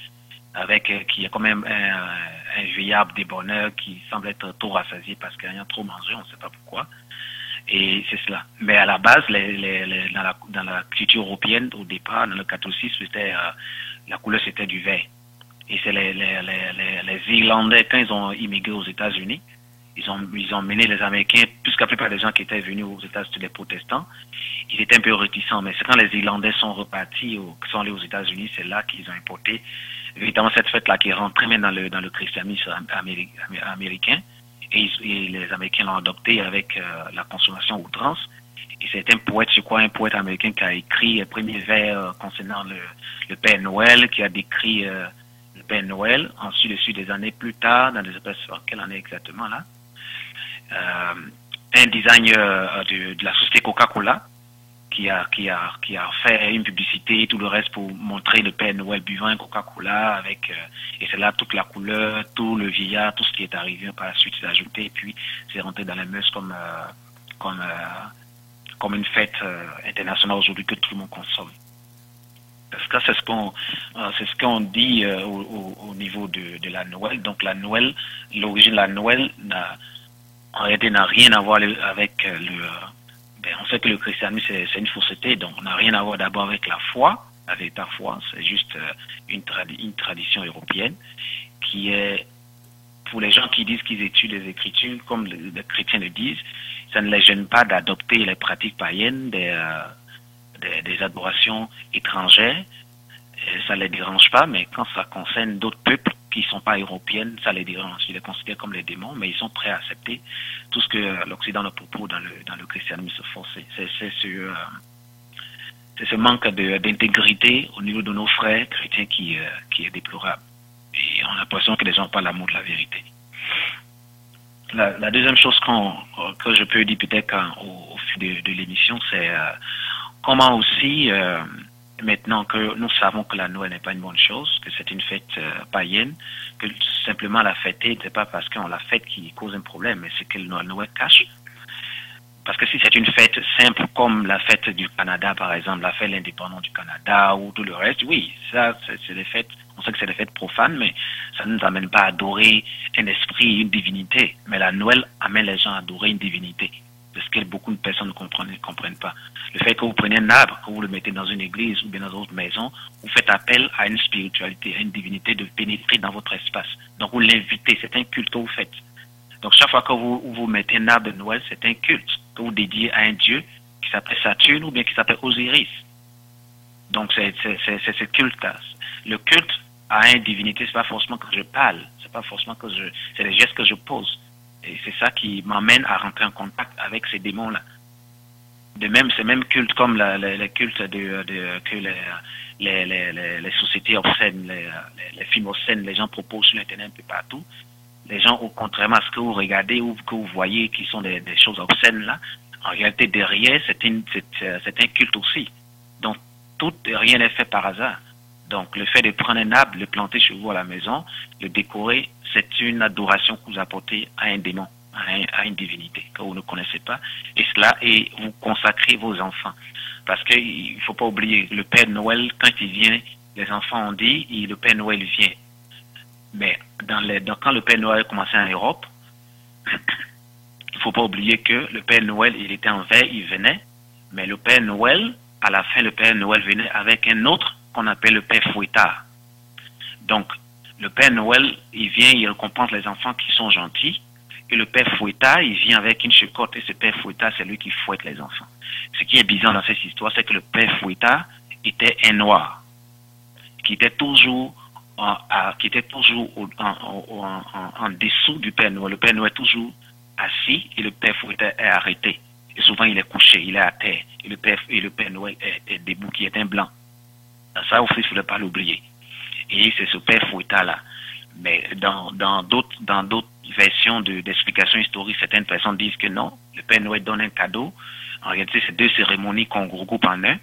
Speaker 3: avec euh, qui est quand même un, un des bonheurs qui semble être trop rassasié parce qu'il a trop mangé, on ne sait pas pourquoi. Et c'est cela. Mais à la base, dans, la, culture européenne, au départ, dans le catholicisme, euh, la couleur c'était du vert. Et c'est les, Irlandais, quand ils ont immigré aux États-Unis, ils ont, ils ont mené les Américains, puisque la plupart des gens qui étaient venus aux États-Unis, les protestants, ils étaient un peu réticents. Mais c'est quand les Irlandais sont repartis, ou sont allés aux États-Unis, c'est là qu'ils ont importé évidemment cette fête-là qui rentre très bien dans le, dans le christianisme américain. Et, les Américains l'ont adopté avec euh, la consommation outrance. Et c'est un poète, je crois, un poète américain qui a écrit le premier vers euh, concernant le, le Père Noël, qui a décrit euh, le Père Noël. Ensuite, dessus des années plus tard, dans les quelle année exactement là? Euh, un designer de, de la société Coca-Cola qui a, qui, a, qui a fait une publicité et tout le reste pour montrer le Père Noël buvant un Coca-Cola avec, euh, et c'est là toute la couleur, tout le vieillard, tout ce qui est arrivé par la suite s'est ajouté et puis c'est rentré dans la mœurs comme, euh, comme, euh, comme une fête internationale aujourd'hui que tout le monde consomme. Parce que c'est ce qu'on c'est ce qu'on dit au, au, au, niveau de, de la Noël. Donc la Noël, l'origine de la Noël n'a en réalité n'a rien à voir avec le ben, on sait que le christianisme, c'est une fausseté, donc on n'a rien à voir d'abord avec la foi, avec ta foi, c'est juste euh, une, tradi une tradition européenne qui est, pour les gens qui disent qu'ils étudient les Écritures, comme les, chrétiens le disent, ça ne les gêne pas d'adopter les pratiques païennes des, euh, des, des, adorations étrangères, ça ne les dérange pas, mais quand ça concerne d'autres peuples, qui ne sont pas européennes, ça les dérange. Ils les considèrent comme les démons, mais ils sont prêts à accepter tout ce que l'Occident leur propose dans le, dans le christianisme forcé. C'est ce, euh, manque d'intégrité au niveau de nos frères chrétiens qui, euh, qui est déplorable. Et on a l'impression que les gens parlent l'amour de la vérité. La, deuxième chose qu que je peux dire peut-être au, au, fil de, de l'émission, c'est euh, comment aussi euh, maintenant que nous savons que la Noël n'est pas une bonne chose, que c'est une fête euh, païenne, que simplement la fêter, c'est pas parce qu'on la fête qui cause un problème, mais c'est que la Noël cache. Parce que si c'est une fête simple comme la fête du Canada, par exemple, la fête de l'indépendance du Canada ou tout le reste, oui, ça, c'est des fêtes, on sait que c'est des fêtes profanes, mais ça ne nous amène pas à adorer un esprit, une divinité. Mais la Noël amène les gens à adorer une divinité parce que beaucoup de personnes ne comprennent, ne comprennent pas. Le fait que vous prenez un arbre, que vous le mettez dans une église ou bien dans une autre maison, vous faites appel à une spiritualité, à une divinité de pénétrer dans votre espace. Donc vous l'invitez, c'est un culte que vous faites. Donc chaque fois que vous, vous mettez un arbre de Noël, c'est un culte que vous dédiez à un dieu qui s'appelle Saturne ou bien qui s'appelle Osiris. Donc c'est ce culte-là. Le culte à une divinité, c'est pas forcément que je parle, c'est pas forcément que je, c'est les gestes que je pose. Et c'est ça qui m'amène à rentrer en contact avec ces démons-là. De même, c'est même culte comme la, la, le culte de, que les, les, les, les, sociétés obscènes, les, les, films obscènes, les gens proposent sur Internet un peu partout. Les gens, au contrairement à ce que vous regardez ou que vous voyez qui sont des, des choses obscènes là, en réalité, derrière, c'est un culte aussi. Donc, tout, rien n'est fait par hasard. Donc, le fait de prendre un arbre, le planter chez vous à la maison, le décorer, c'est une adoration que vous apportez à un démon, à, un, à, une divinité que vous ne connaissez pas. Et cela, et vous consacrez vos enfants. Parce qu'il ne faut pas oublier, le Père Noël, quand il vient, les enfants ont dit, le Père Noël vient. Mais quand le Père Noël a commencé en Europe, [coughs] il ne faut pas oublier que le Père Noël, il était en veille, il venait. Mais le Père Noël, à la fin, le Père Noël venait avec un autre qu'on appelle le Père Fouettard. Donc, le Père Noël, il vient, il récompense les enfants qui sont gentils. Et le Père Fouettard, il vient avec une chicotte. Et ce Père Fouettard, c'est lui qui fouette les enfants. Ce qui est bizarre dans cette histoire, c'est que le Père Fouettard était un noir. qui était toujours en, qui était toujours en, dessous du Père Noël. Le Père Noël est toujours assis et le Père Fouet est arrêté. Et souvent, il est couché, il est à terre. Et le Père, et le Père Noël est, debout, qui est un blanc. Ça aussi, il ne faudrait pas l'oublier. Et c'est ce Père Fouetta-là. Mais dans, d'autres, dans versions d'explications historiques, certaines personnes disent que non, le Père Noël donne un cadeau. En réalité, c'est deux cérémonies qu'on regroupe en un.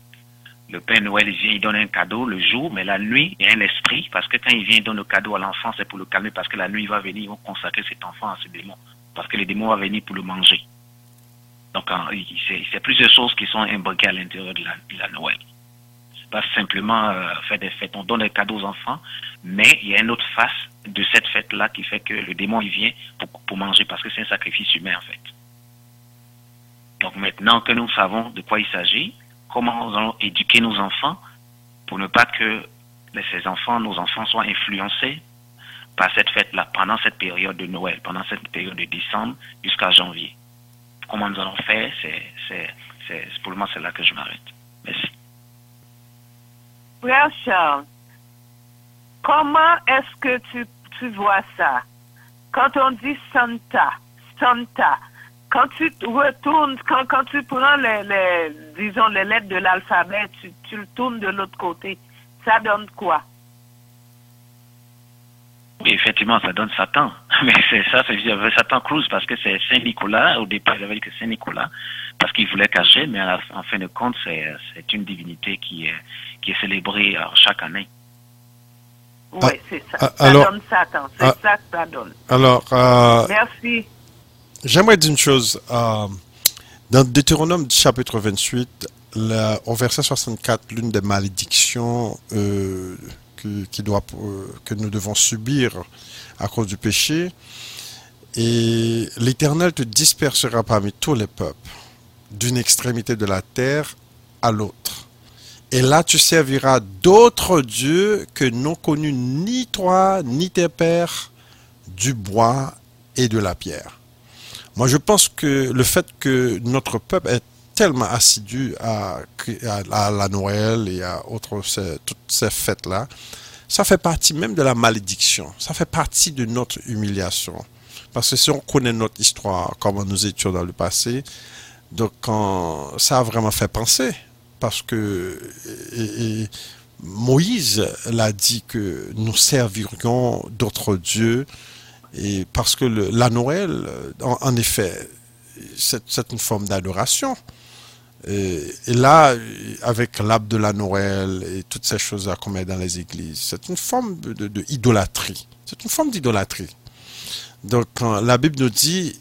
Speaker 3: Le Père Noël, il vient, il donne un cadeau le jour, mais la nuit, il y a un esprit, parce que quand il vient, il donne le cadeau à l'enfant, c'est pour le calmer, parce que la nuit, il va venir, ils vont consacrer cet enfant à ce démon, parce que les démons vont venir pour le manger. Donc, c'est plusieurs choses qui sont imbriquées à l'intérieur de de la Noël pas simplement euh, faire des fêtes. On donne des cadeaux aux enfants, mais il y a une autre face de cette fête-là qui fait que le démon il vient pour, manger parce que c'est un sacrifice humain en fait. Donc maintenant que nous savons de quoi il s'agit, comment nous allons éduquer nos enfants pour ne pas que ces enfants, nos enfants soient influencés par cette fête-là pendant cette période de Noël, pendant cette période de décembre jusqu'à janvier. Comment nous allons faire, c'est, pour le moment c'est là que je m'arrête. Merci.
Speaker 4: Frère Charles, comment est-ce que tu, tu vois ça? Quand on dit Santa, Santa, quand tu retournes, quand, quand tu prends les, disons, les lettres de l'alphabet, tu, tu le tournes de l'autre côté, ça donne quoi?
Speaker 3: Oui, effectivement, ça donne Satan. [laughs] Mais c'est ça, c'est Satan Cruz parce que c'est Saint-Nicolas. Au départ, il avait dit que Saint-Nicolas parce qu'il voulait cacher, mais en fin de compte, c'est une divinité qui est, qui est célébrée euh, chaque année.
Speaker 4: Oui, ah, c'est ça. Ah, ça donne Satan. C'est ah, ça que ça donne.
Speaker 1: Alors, euh,
Speaker 4: merci.
Speaker 1: J'aimerais dire une chose. Euh, dans Deutéronome chapitre 28, au verset 64, l'une des malédictions doit, que nous devons subir à cause du péché, et l'Éternel te dispersera parmi tous les peuples d'une extrémité de la terre à l'autre. Et là, tu serviras d'autres dieux que n'ont connus ni toi, ni tes pères, du bois et de la pierre. Moi, je pense que le fait que notre peuple tellement assidu à, la Noël et à autres, toutes ces fêtes-là, ça fait partie même de la malédiction. Ça fait partie de notre humiliation. Parce que si on connaît notre histoire, comment nous étions dans le passé, donc, ça a vraiment fait penser, parce que Moïse l'a dit que nous servirions d'autres dieux, et parce que la Noël, en, effet, c'est une forme d'adoration. Et, là, avec l'arbre de la Noël et toutes ces choses-là qu'on met dans les églises, c'est une forme de. C'est une forme d'idolâtrie. Donc, quand la Bible nous dit,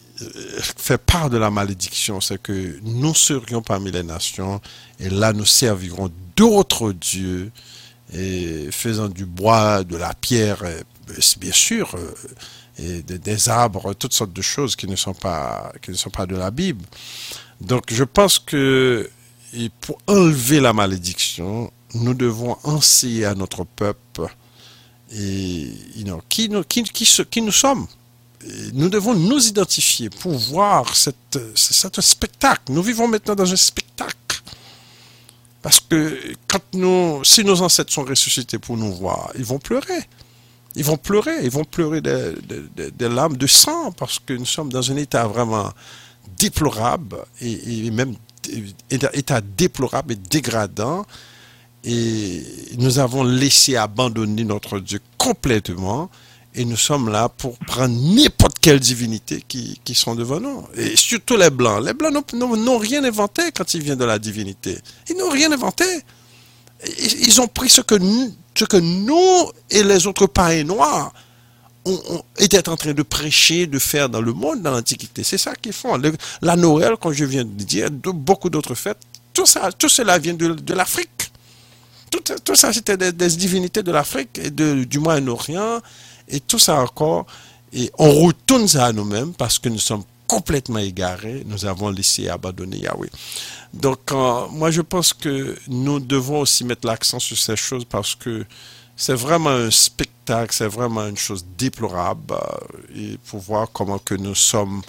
Speaker 1: fait part de la malédiction, c'est que nous serions parmi les nations et là nous servirons d'autres dieux faisant du bois, de la pierre, bien sûr, euh, et des arbres, toutes sortes de choses qui ne sont pas, qui ne sont pas de la Bible. Donc je pense que pour enlever la malédiction, nous devons enseigner à notre peuple et, qui, nous, sommes nous devons nous identifier pour voir cette, un spectacle. Nous vivons maintenant dans un spectacle. Parce que quand nous, si nos ancêtres sont ressuscités pour nous voir, ils vont pleurer. Ils vont pleurer, ils vont pleurer des, larmes de sang parce que nous sommes dans un état vraiment déplorable et, même état déplorable et dégradant. Et nous avons laissé abandonner notre Dieu complètement et nous sommes là pour prendre n'importe quelle divinité qui, qui, sont devant nous. Et surtout les Blancs. Les Blancs n'ont rien inventé quand ils viennent de la divinité. Ils n'ont rien inventé. Ils ont pris ce que, nous, ce que nous et les autres païens noirs ont, étaient en train de prêcher, de faire dans le monde dans l'Antiquité. C'est ça qu'ils font. la Noël, comme je viens de dire, de, beaucoup d'autres fêtes, tout, ça, tout cela vient de, l'Afrique. Tout, ça, c'était des, des, divinités de l'Afrique et du Moyen-Orient et tout ça encore, et on retourne ça à nous-mêmes parce que nous sommes complètement égarés, nous avons laissé abandonner Yahweh. Donc, euh, moi, je pense que nous devons aussi mettre l'accent sur ces choses parce que c'est vraiment un spectacle, c'est vraiment une chose déplorable euh, pour voir comment que nous sommes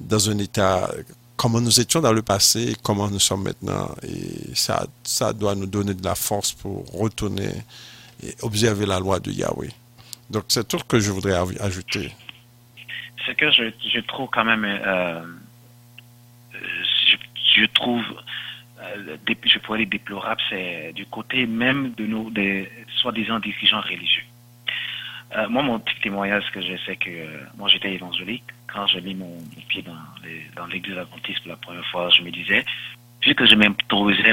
Speaker 1: dans un état, comment nous étions dans le passé et comment nous sommes maintenant. Et ça, ça doit nous donner de la force pour retourner et observer la loi de Yahweh. Donc c'est tout ce que je voudrais ajouter.
Speaker 3: Ce que je, trouve quand même, euh, je, trouve, je pourrais dire déplorable, c'est du côté même de nos, des soi-disant dirigeants religieux. Euh, moi, mon petit témoignage que j'ai, c'est que euh, moi, j'étais évangélique. Quand j'ai mis mon, pied dans dans l'église adventiste pour la première fois, je me disais, vu que je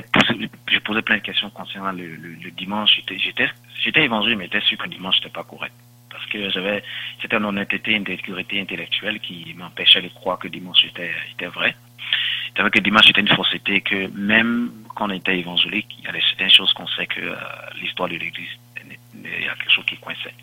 Speaker 3: posais- je posais plein de questions concernant le, le, le dimanche. J'étais, évangélique, mais j'étais sûr qu'un dimanche, c'était pas correct. Parce que j'avais, c'était une honnêteté, une sécurité intellectuelle qui m'empêchait de croire que dimanche était, était vrai. C'est vrai que dimanche était une fausseté, que même quand on était évangélique, il y a certaines choses qu'on sait que euh, l'histoire de l'église, il y a quelque chose qui coinçait.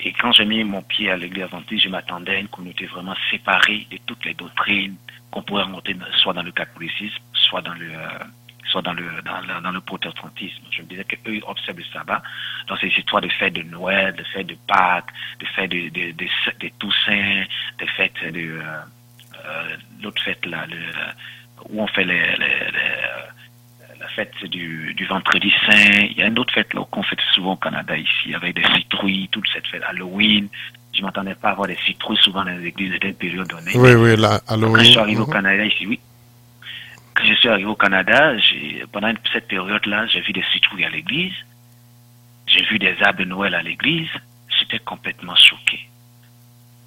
Speaker 3: Et quand j'ai mis mon pied à l'église adventiste, je m'attendais à une communauté vraiment séparée de toutes les doctrines qu'on pourrait remonter soit dans le catholicisme, soit dans le, euh, soit dans le, dans, le- dans le protestantisme. Je me disais qu'eux ils observent le sabbat. Dans ces histoires de fêtes de Noël, de fêtes de Pâques, de fêtes de, de, de, de Toussaint, de fêtes de, euh, euh, l'autre fête là, le, où on fait les, les, les, euh, la fête du, du vendredi saint. Il y a une autre fête là qu'on fait souvent au Canada ici, avec des citrouilles, toute cette fête Halloween. Je m'attendais pas à avoir des citrouilles souvent dans les églises à une période donnée.
Speaker 1: Oui, oui, là,
Speaker 3: Quand je
Speaker 1: Halloween.
Speaker 3: suis arrivé au
Speaker 1: mhm.
Speaker 3: Canada ici, oui. Quand je suis arrivé au Canada, pendant cette période-là, j'ai vu des citrouilles à l'église. J'ai vu des arbres de Noël à l'église. J'étais complètement choqué.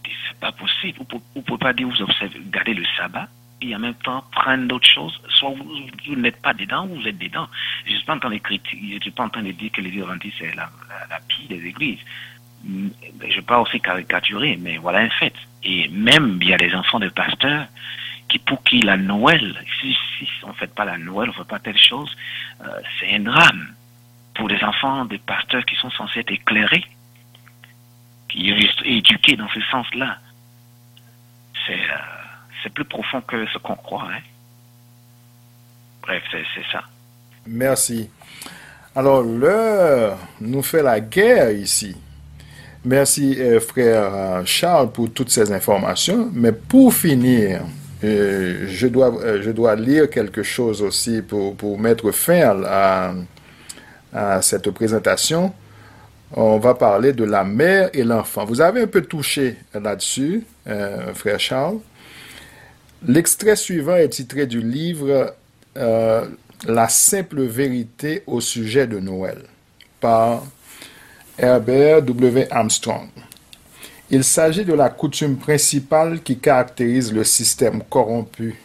Speaker 3: C'est pas possible. Vous ne pouvez pas dire vous observez, gardez le sabbat et en même temps prendre d'autres choses. Soit vous, n'êtes pas dedans ou vous êtes dedans. Je ne suis pas en train de critiquer, je suis pas en train de dire que l'église adventiste c'est la, la, la pire des églises. Mm, Je ne vais pas aussi caricaturer, mais voilà un fait. Et même, il y a des enfants de pasteurs qui, pour qui la Noël, si, on ne fait pas la Noël, on ne fait pas telle chose, euh, c'est un drame. Pour les enfants des pasteurs qui sont censés être éclairés, qui sont éduqués dans ce sens-là, c'est euh, plus profond que ce qu'on croit. Hein. Bref, c'est c'est ça.
Speaker 2: Merci. Alors, l'heure nous fait la guerre ici. Merci, euh, frère euh, Charles, pour toutes ces informations. Mais pour finir, euh, je, dois, euh, je dois lire quelque chose aussi pour, pour mettre fin à, cette présentation. On va parler de la mère et l'enfant. Vous avez un peu touché là-dessus, euh, frère Charles. L'extrait suivant est titré du livre La simple vérité au sujet de Noël par Herbert W. Armstrong. Il s'agit de la coutume principale qui caractérise le système corrompu,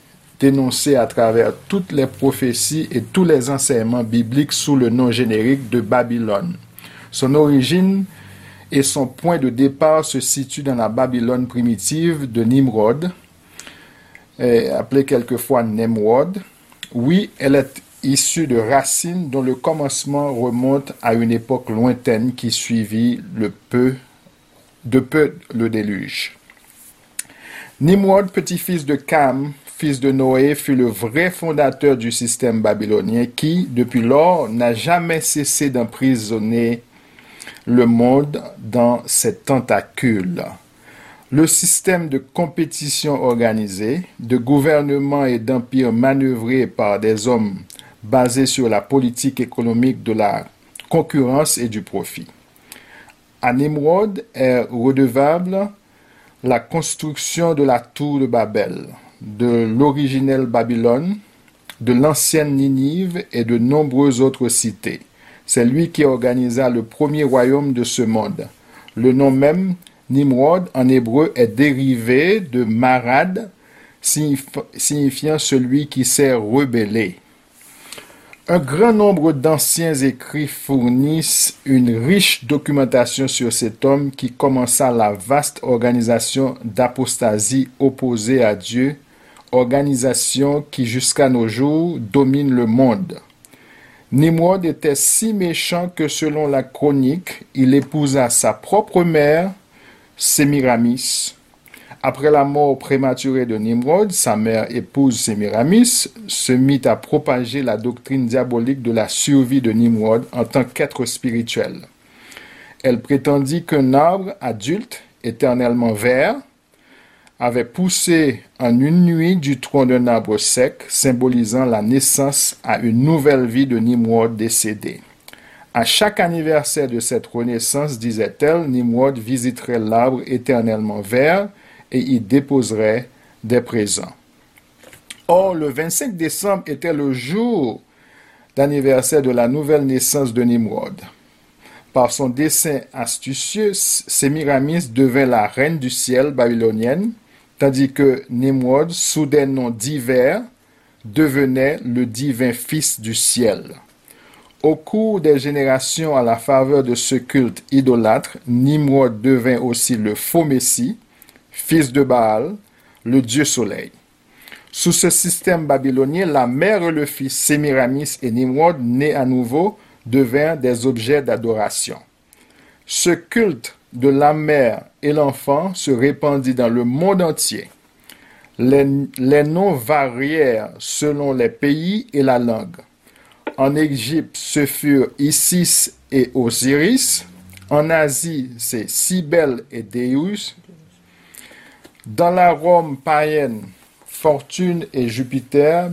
Speaker 2: dénoncé à travers toutes les prophéties et tous les enseignements bibliques sous le nom générique de Babylone. Son origine et son point de départ se situent dans la Babylone primitive de Nimrod, appelée quelquefois Nemrod. Oui, elle est issue de racines dont le commencement remonte à une époque lointaine qui suivit le peu, de peu le déluge. Nimrod, petit-fils de Cam, fils de Noé, fut le vrai fondateur du système babylonien qui, depuis lors, n'a jamais cessé d'emprisonner le monde dans ses tentacules. Le système de compétition organisée, de gouvernement et d'empire manœuvré par des hommes basés sur la politique économique de la concurrence et du profit. À Nimrod est redevable la construction de la tour de Babel, de l'originelle Babylone, de l'ancienne Ninive et de nombreuses autres cités. C'est lui qui organisa le premier royaume de ce monde. Le nom même, Nimrod, en hébreu, est dérivé de Marad, signifiant celui qui s'est rebellé. Un grand nombre d'anciens écrits fournissent une riche documentation sur cet homme qui commença la vaste organisation d'apostasie opposée à Dieu, organisation qui jusqu'à nos jours domine le monde. Nimrod était si méchant que selon la chronique, il épousa sa propre mère, Sémiramis. Après la mort prématurée de Nimrod, sa mère épouse Sémiramis se mit à propager la doctrine diabolique de la survie de Nimrod en tant qu'être spirituel. Elle prétendit qu'un arbre adulte, éternellement vert, avait poussé en une nuit du tronc d'un arbre sec, symbolisant la naissance à une nouvelle vie de Nimrod décédé. À chaque anniversaire de cette renaissance, disait-elle, Nimrod visiterait l'arbre éternellement vert et y déposerait des présents. Or, le 25 décembre était le jour d'anniversaire de la nouvelle naissance de Nimrod. Par son dessin astucieux, Sémiramis devint la reine du ciel babylonienne, tandis que Nimrod, sous des noms divers, devenait le divin fils du ciel. Au cours des générations, à la faveur de ce culte idolâtre, Nimrod devint aussi le faux Messie, fils de Baal, le dieu soleil. Sous ce système babylonien, la mère et le fils Sémiramis et Nimrod, nés à nouveau, devinrent des objets d'adoration. Ce culte de la mère et l'enfant se répandit dans le monde entier. Les, noms varièrent selon les pays et la langue. En Égypte, ce furent Isis et Osiris. En Asie, c'est Cybèle et Deus. Dans la Rome païenne, Fortune et Jupiter.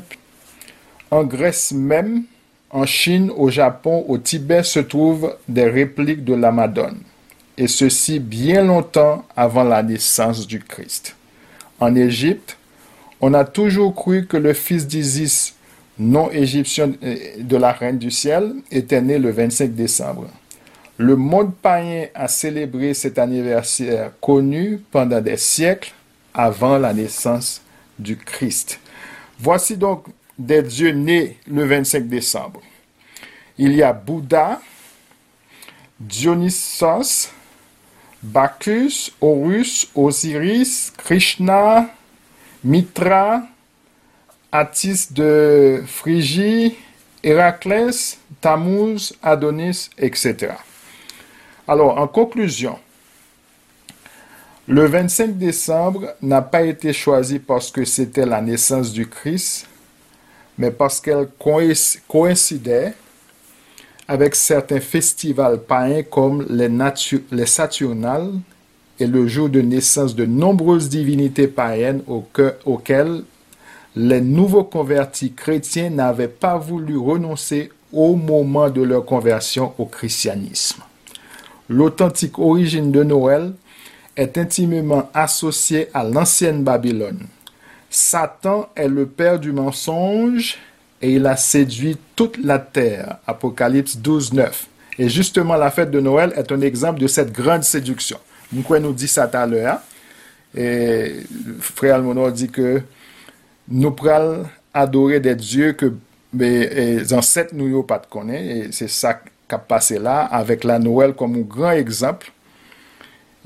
Speaker 2: En Grèce même, en Chine, au Japon, au Tibet se trouvent des répliques de la Madone. Et ceci bien longtemps avant la naissance du Christ. En Égypte, on a toujours cru que le fils d'Isis, non égyptien euh, de la reine du ciel, était né le 25 décembre. Le monde païen a célébré cet anniversaire connu pendant des siècles avant la naissance du Christ. Voici donc des dieux nés le 25 décembre. Il y a Bouddha, Dionysos, Bacchus, Horus, Osiris, Krishna, Mitra, Attis de Phrygie, Héraclès, Tammuz, Adonis, etc. Alors, en conclusion, le 25 décembre n'a pas été choisi parce que c'était la naissance du Christ, mais parce qu'elle coïncidait avec certains festivals païens comme les, les Saturnales et le jour de naissance de nombreuses divinités païennes auxquelles les nouveaux convertis chrétiens n'avaient pas voulu renoncer au moment de leur conversion au christianisme. L'authentique origine de Noël est intimement associée à l'ancienne Babylone. Satan est le père du mensonge et il a séduit toute la terre. Apocalypse 12, 9. Et justement, la fête de Noël est un exemple de cette grande séduction. Nous nous dit ça tout à l'heure. Et frère Almonor dit que nous prenons adorer des dieux que les ancêtres nous n'ont pas de Et c'est ça qui a passé là, avec la Noël comme un grand exemple.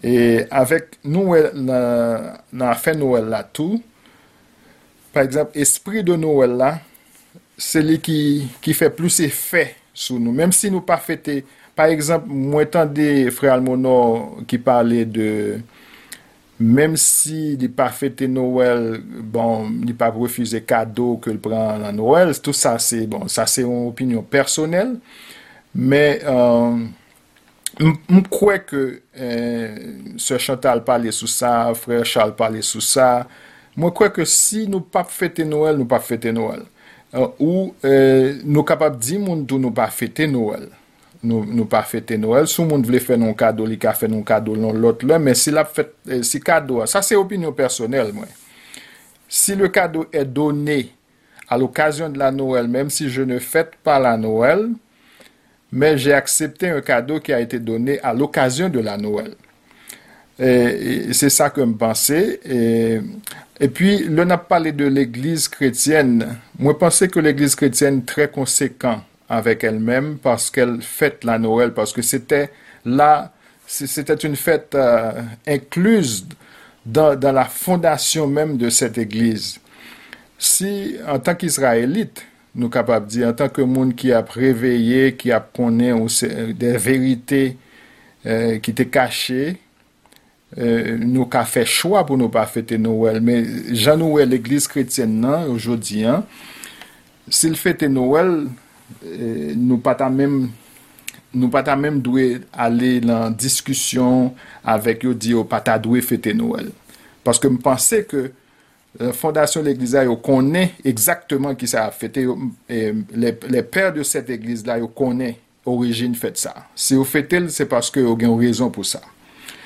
Speaker 2: Et avec Noël, dans la fin Noël là, tout, par exemple, esprit de Noël là, c'est lui qui, qui fait plus effet sur nous. Même si nous pas fêté, par exemple, moi des frère Almonor qui parlait de, même si il pas fêté Noël, bon, il pas refusé cadeau que le prend à Noël, tout ça c'est bon, ça c'est une opinion personnelle, mais euh, M kwe ke eh, se Chantal pale sou sa, frè Charles pale sou sa, mwen kwe ke si nou pap fete Noel, nou pap fete Noel. Uh, eh, ou eh, nou kapap di moun tou nou pap fete Noel. Nou, nou pap fete Noel, sou moun vle fè non kado, li ka fè non kado non lot lè, men si la fète, eh, si kado, sa se opinyon personel mwen. Si le kado e donè al okasyon de la Noel, menm si je ne fète pa la Noel, mwen, mais j'ai accepté un cadeau qui a été donné à l'occasion de la Noël. Et, c'est ça que je pensais. Et, et puis, l'on a parlé de l'Église chrétienne. Moi, je pensais que l'Église chrétienne très conséquente avec elle-même parce qu'elle fête la Noël, parce que c'était là, c'était une fête euh, incluse dans la fondation même de cette Église. Si, en tant qu'Israélite, nou kapap di, an tanke moun ki ap reveye, ki ap konen ou se, de verite euh, ki te kache, euh, nou ka fe chwa pou nou pa fete Noel, men jan Noel l'Eglise Kretienne nan, oujodi an, sil fete Noel, euh, nou pata menm nou pata menm dwe ale lan diskusyon avek yo di yo pata dwe fete Noel. Paske m panse ke Euh, fondasyon l'Eglise la yo konen ekzaktman ki sa a fete euh, yo, le per de set Eglise la yo konen orijin fete sa. Se yo fete l, se paske yo gen rezon pou sa.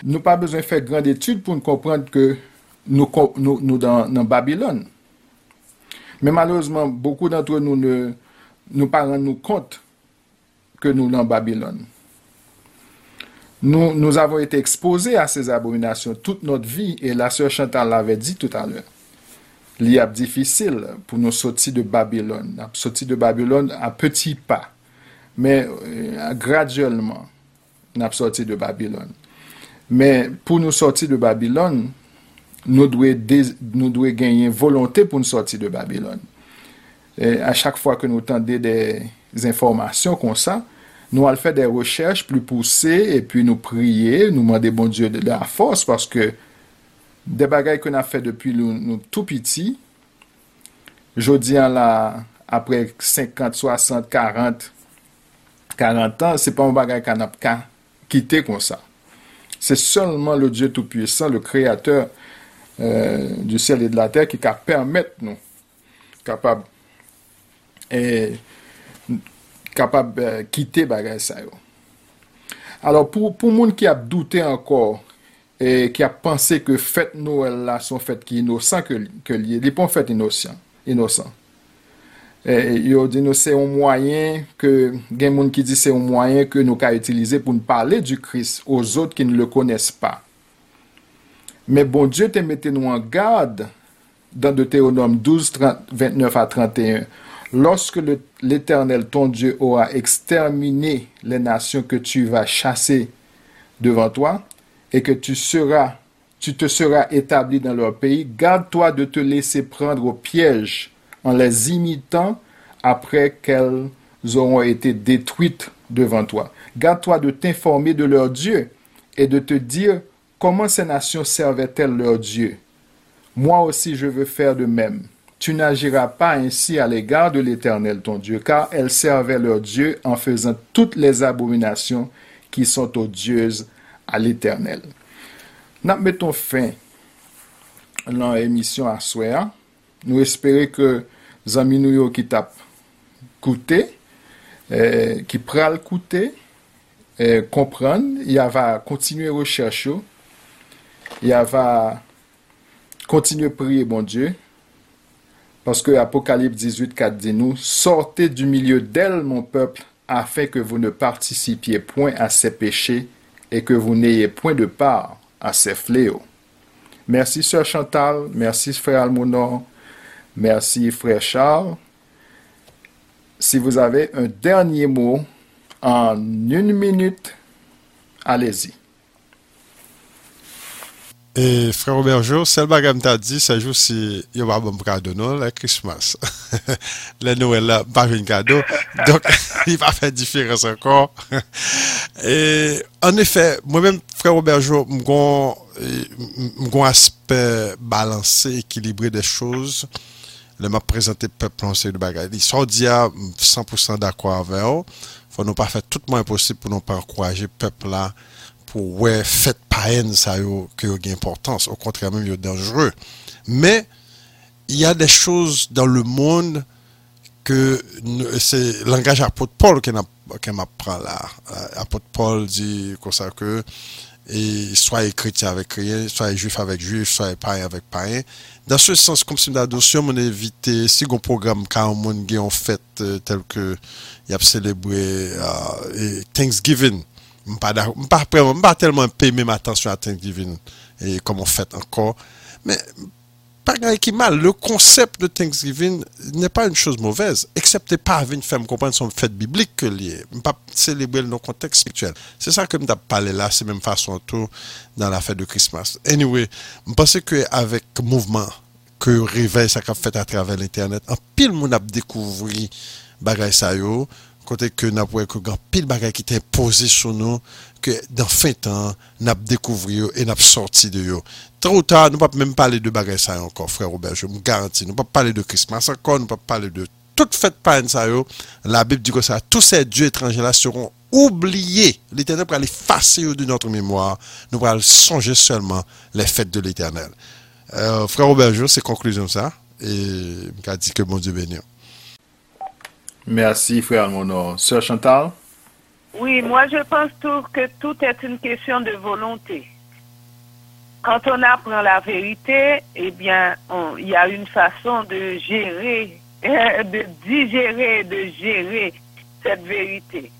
Speaker 2: Nou pa bezwen fè grand etude pou nou komprende ke nou, nou, nou dan, nan Babylon. Men malouzman, beaucoup d'antre nou ne, nou pa rend nou kont ke nou nan Babylon. Nou, nou avon ete expose a sez abominasyon tout not vi, e la sœur Chantal l'ave di tout alè. Li ap difisil pou nou soti de Babylon. Ap soti de Babylon a peti pa. Men, euh, graduellement, nap soti de Babylon. Men, pou nou soti de Babylon, nou dwe genyen volonté pou nou soti de Babylon. A chak fwa ke nou tende des informasyon kon sa, nou al fè des rechèches plou poussé, et puis nou priye, nou mande bon Dieu de la force, parce que de bagay kon a fè depi nou, nou tout piti, jodi an la apre 50, 60, 40, 40 an, se pa mou bagay kan ap ka kite kon sa. Se solman le Diyo Tout-Puissant, le Kreator euh, du ciel et de la terre ki ka permette nou kapab e kapab kite euh, bagay sa yo. Alors pou, pou moun ki ap doute ankor E ki a panse ke fèt nou la son fèt ki inosan ke liye. Li pon fèt inosan. E yo di nou se yon mwayen ke gen moun ki di se yon ka du kris ou zot ki nou le kones pa. Me bon Diyo te mette nou an gade dan de Teonom 12, 29 a 31. Loske l'Eternel ton Diyo ou a ekstermine le nasyon ke tu va chase devan toa, et que tu te seras établi dans leur pays, garde-toi de te laisser prendre au piège en les imitant après qu'elles auront été détruites devant toi. Garde-toi de t'informer de leur Dieu et de te dire comment ces nations servaient-elles leur Dieu. Moi aussi je veux faire de même. Tu n'agiras pas ainsi à l'égard de l'Éternel ton Dieu, car elles servaient leur Dieu en faisant toutes les abominations qui sont odieuses a l'Eternel. Nap meton fin lan emisyon aswea. Nou espere ke zami nou yo ki tap koute, ki pral koute, kompran, ya va kontinue recherche yo, ya va kontinue priye bon Diyo, paske apokalip 18 kat di nou, sorte du milieu del mon pepl, afen ke vou ne participye point a se peche et que vous n'ayez point de part à ces fléaux. Merci, Sœur Chantal. Merci, Frère Almonor. Merci, Frère Charles. Si vous avez un dernier mot en une minute, allez-y.
Speaker 1: E frè Robert Jo, sel baga mta di, se jou si yo ba bom kado nou, la Christmas. [laughs] Le Noël la, ba vin kado. Donk, li pa fè diferans ankon. E, an efè, mwen mèm frè Robert Jo, mgon aspe balanse, ekilibre de chouz. Le map prezante pep se yon bagay. Li son diya 100% d'akwa avè ou. Fò nou pa fè tout mwen posib pou nou pa ankwaje pepla. pou wè fèt paen sa yo ki yo gen importans, au kontrè mèm yo dangereux. Mè, y a de chouz dan le moun ke se langaj apot Paul ke m ap pran la. Apot Paul di konsa ke et soyez chrétien avec chrétien, soyez juif avec juif, soyez païen avec païen. Dans ce sens, comme si d'adoption, on évité, si on programme quand on a en fête euh, tel que y a célébré euh, Thanksgiving, Mpa telman pey mèm atensyon a Thanksgiving E komon fèt ankon Mè, pa gane ki mal Le konsept de Thanksgiving Nè pa yon chouz mouvez Eksepte pa avin fèm kompren son fèt biblik ke liye Mpa selebwe nou konteks spiktuel Se sa ke mta pale la Se mèm fason tou Dan la fèt de Christmas. Anyway, mpase ke avèk mouvman Ke rivey sa kap fèt a travèl internet An pil moun ap dekouvri Bagay sayo kote ke nap wè kou gan pil bagay ki te impose sou nou, ke dan fin tan, nap dekouvri yo, e nap sorti de yo. Trouta, nou pap mèm pale de bagay sa yo ankon, frè Robert, je mou garanti, nou pap pale de Christmas ankon, nou pap pale de tout fèt pan sa yo, la Bib di ko sa, tout se dieu etranje la seron oubliye, l'Eternel pral efase yo di notre mémoire, nou pral sonje seulement le fèt de l'Eternel. Euh, frè Robert, je se konkluyon sa, e mka di ke bon dieu benyo.
Speaker 2: Merci, frère Almonor. Sœur Chantal?
Speaker 4: Oui, moi je pense tout, que tout est une question de volonté. Quand on apprend la vérité, eh bien, on- il y a une façon de gérer, [laughs] de digérer, de gérer cette vérité.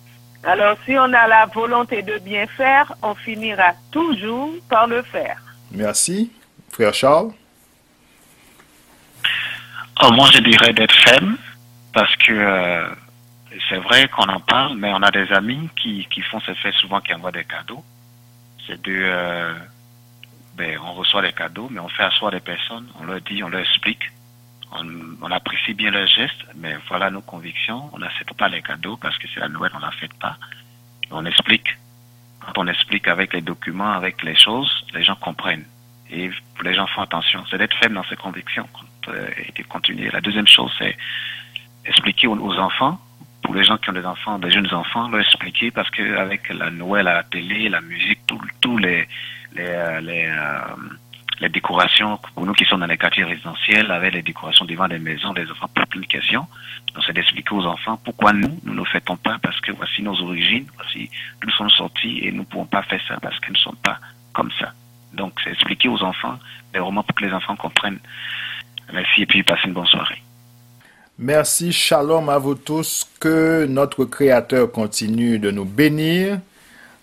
Speaker 4: Alors, si on a la volonté de bien faire, on finira toujours par le faire.
Speaker 2: Merci. Frère Charles?
Speaker 3: Oh, moi, je dirais d'être ferme parce que euh, c'est vrai qu'on en parle, mais on a des amis qui, qui font ce fait souvent, qui envoient des cadeaux. C'est de, euh, ben, on reçoit des cadeaux, mais on fait asseoir des personnes, on leur dit, on leur explique, on, on apprécie bien leurs gestes, mais voilà nos convictions, on n'accepte pas les cadeaux parce que c'est la Noël, on ne la fête pas. On explique. Quand on explique avec les documents, avec les choses, les gens comprennent. Et les gens font attention. C'est d'être faible dans ses convictions euh, et de continuer. La deuxième chose, c'est expliquer aux, enfants, pour les gens qui ont des enfants, des jeunes enfants, leur expliquer parce que avec la Noël à la télé, la musique, tous les les euh, les, euh, les décorations pour nous qui sommes dans les quartiers résidentiels, avec les décorations devant les maisons, les enfants pour plein de questions. Donc c'est d'expliquer aux enfants pourquoi nous, nous ne fêtons pas parce que voici nos origines, voici nous sommes sortis et nous ne pouvons pas faire ça parce que ne sommes pas comme ça. Donc c'est expliquer aux enfants, mais vraiment pour que les enfants comprennent. Merci et puis passez une bonne soirée.
Speaker 2: Merci, shalom à vous tous, que notre Créateur continue de nous bénir.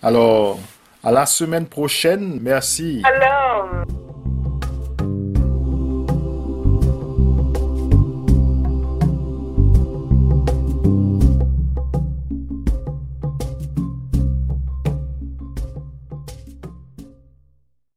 Speaker 2: Alors, à la semaine prochaine, merci.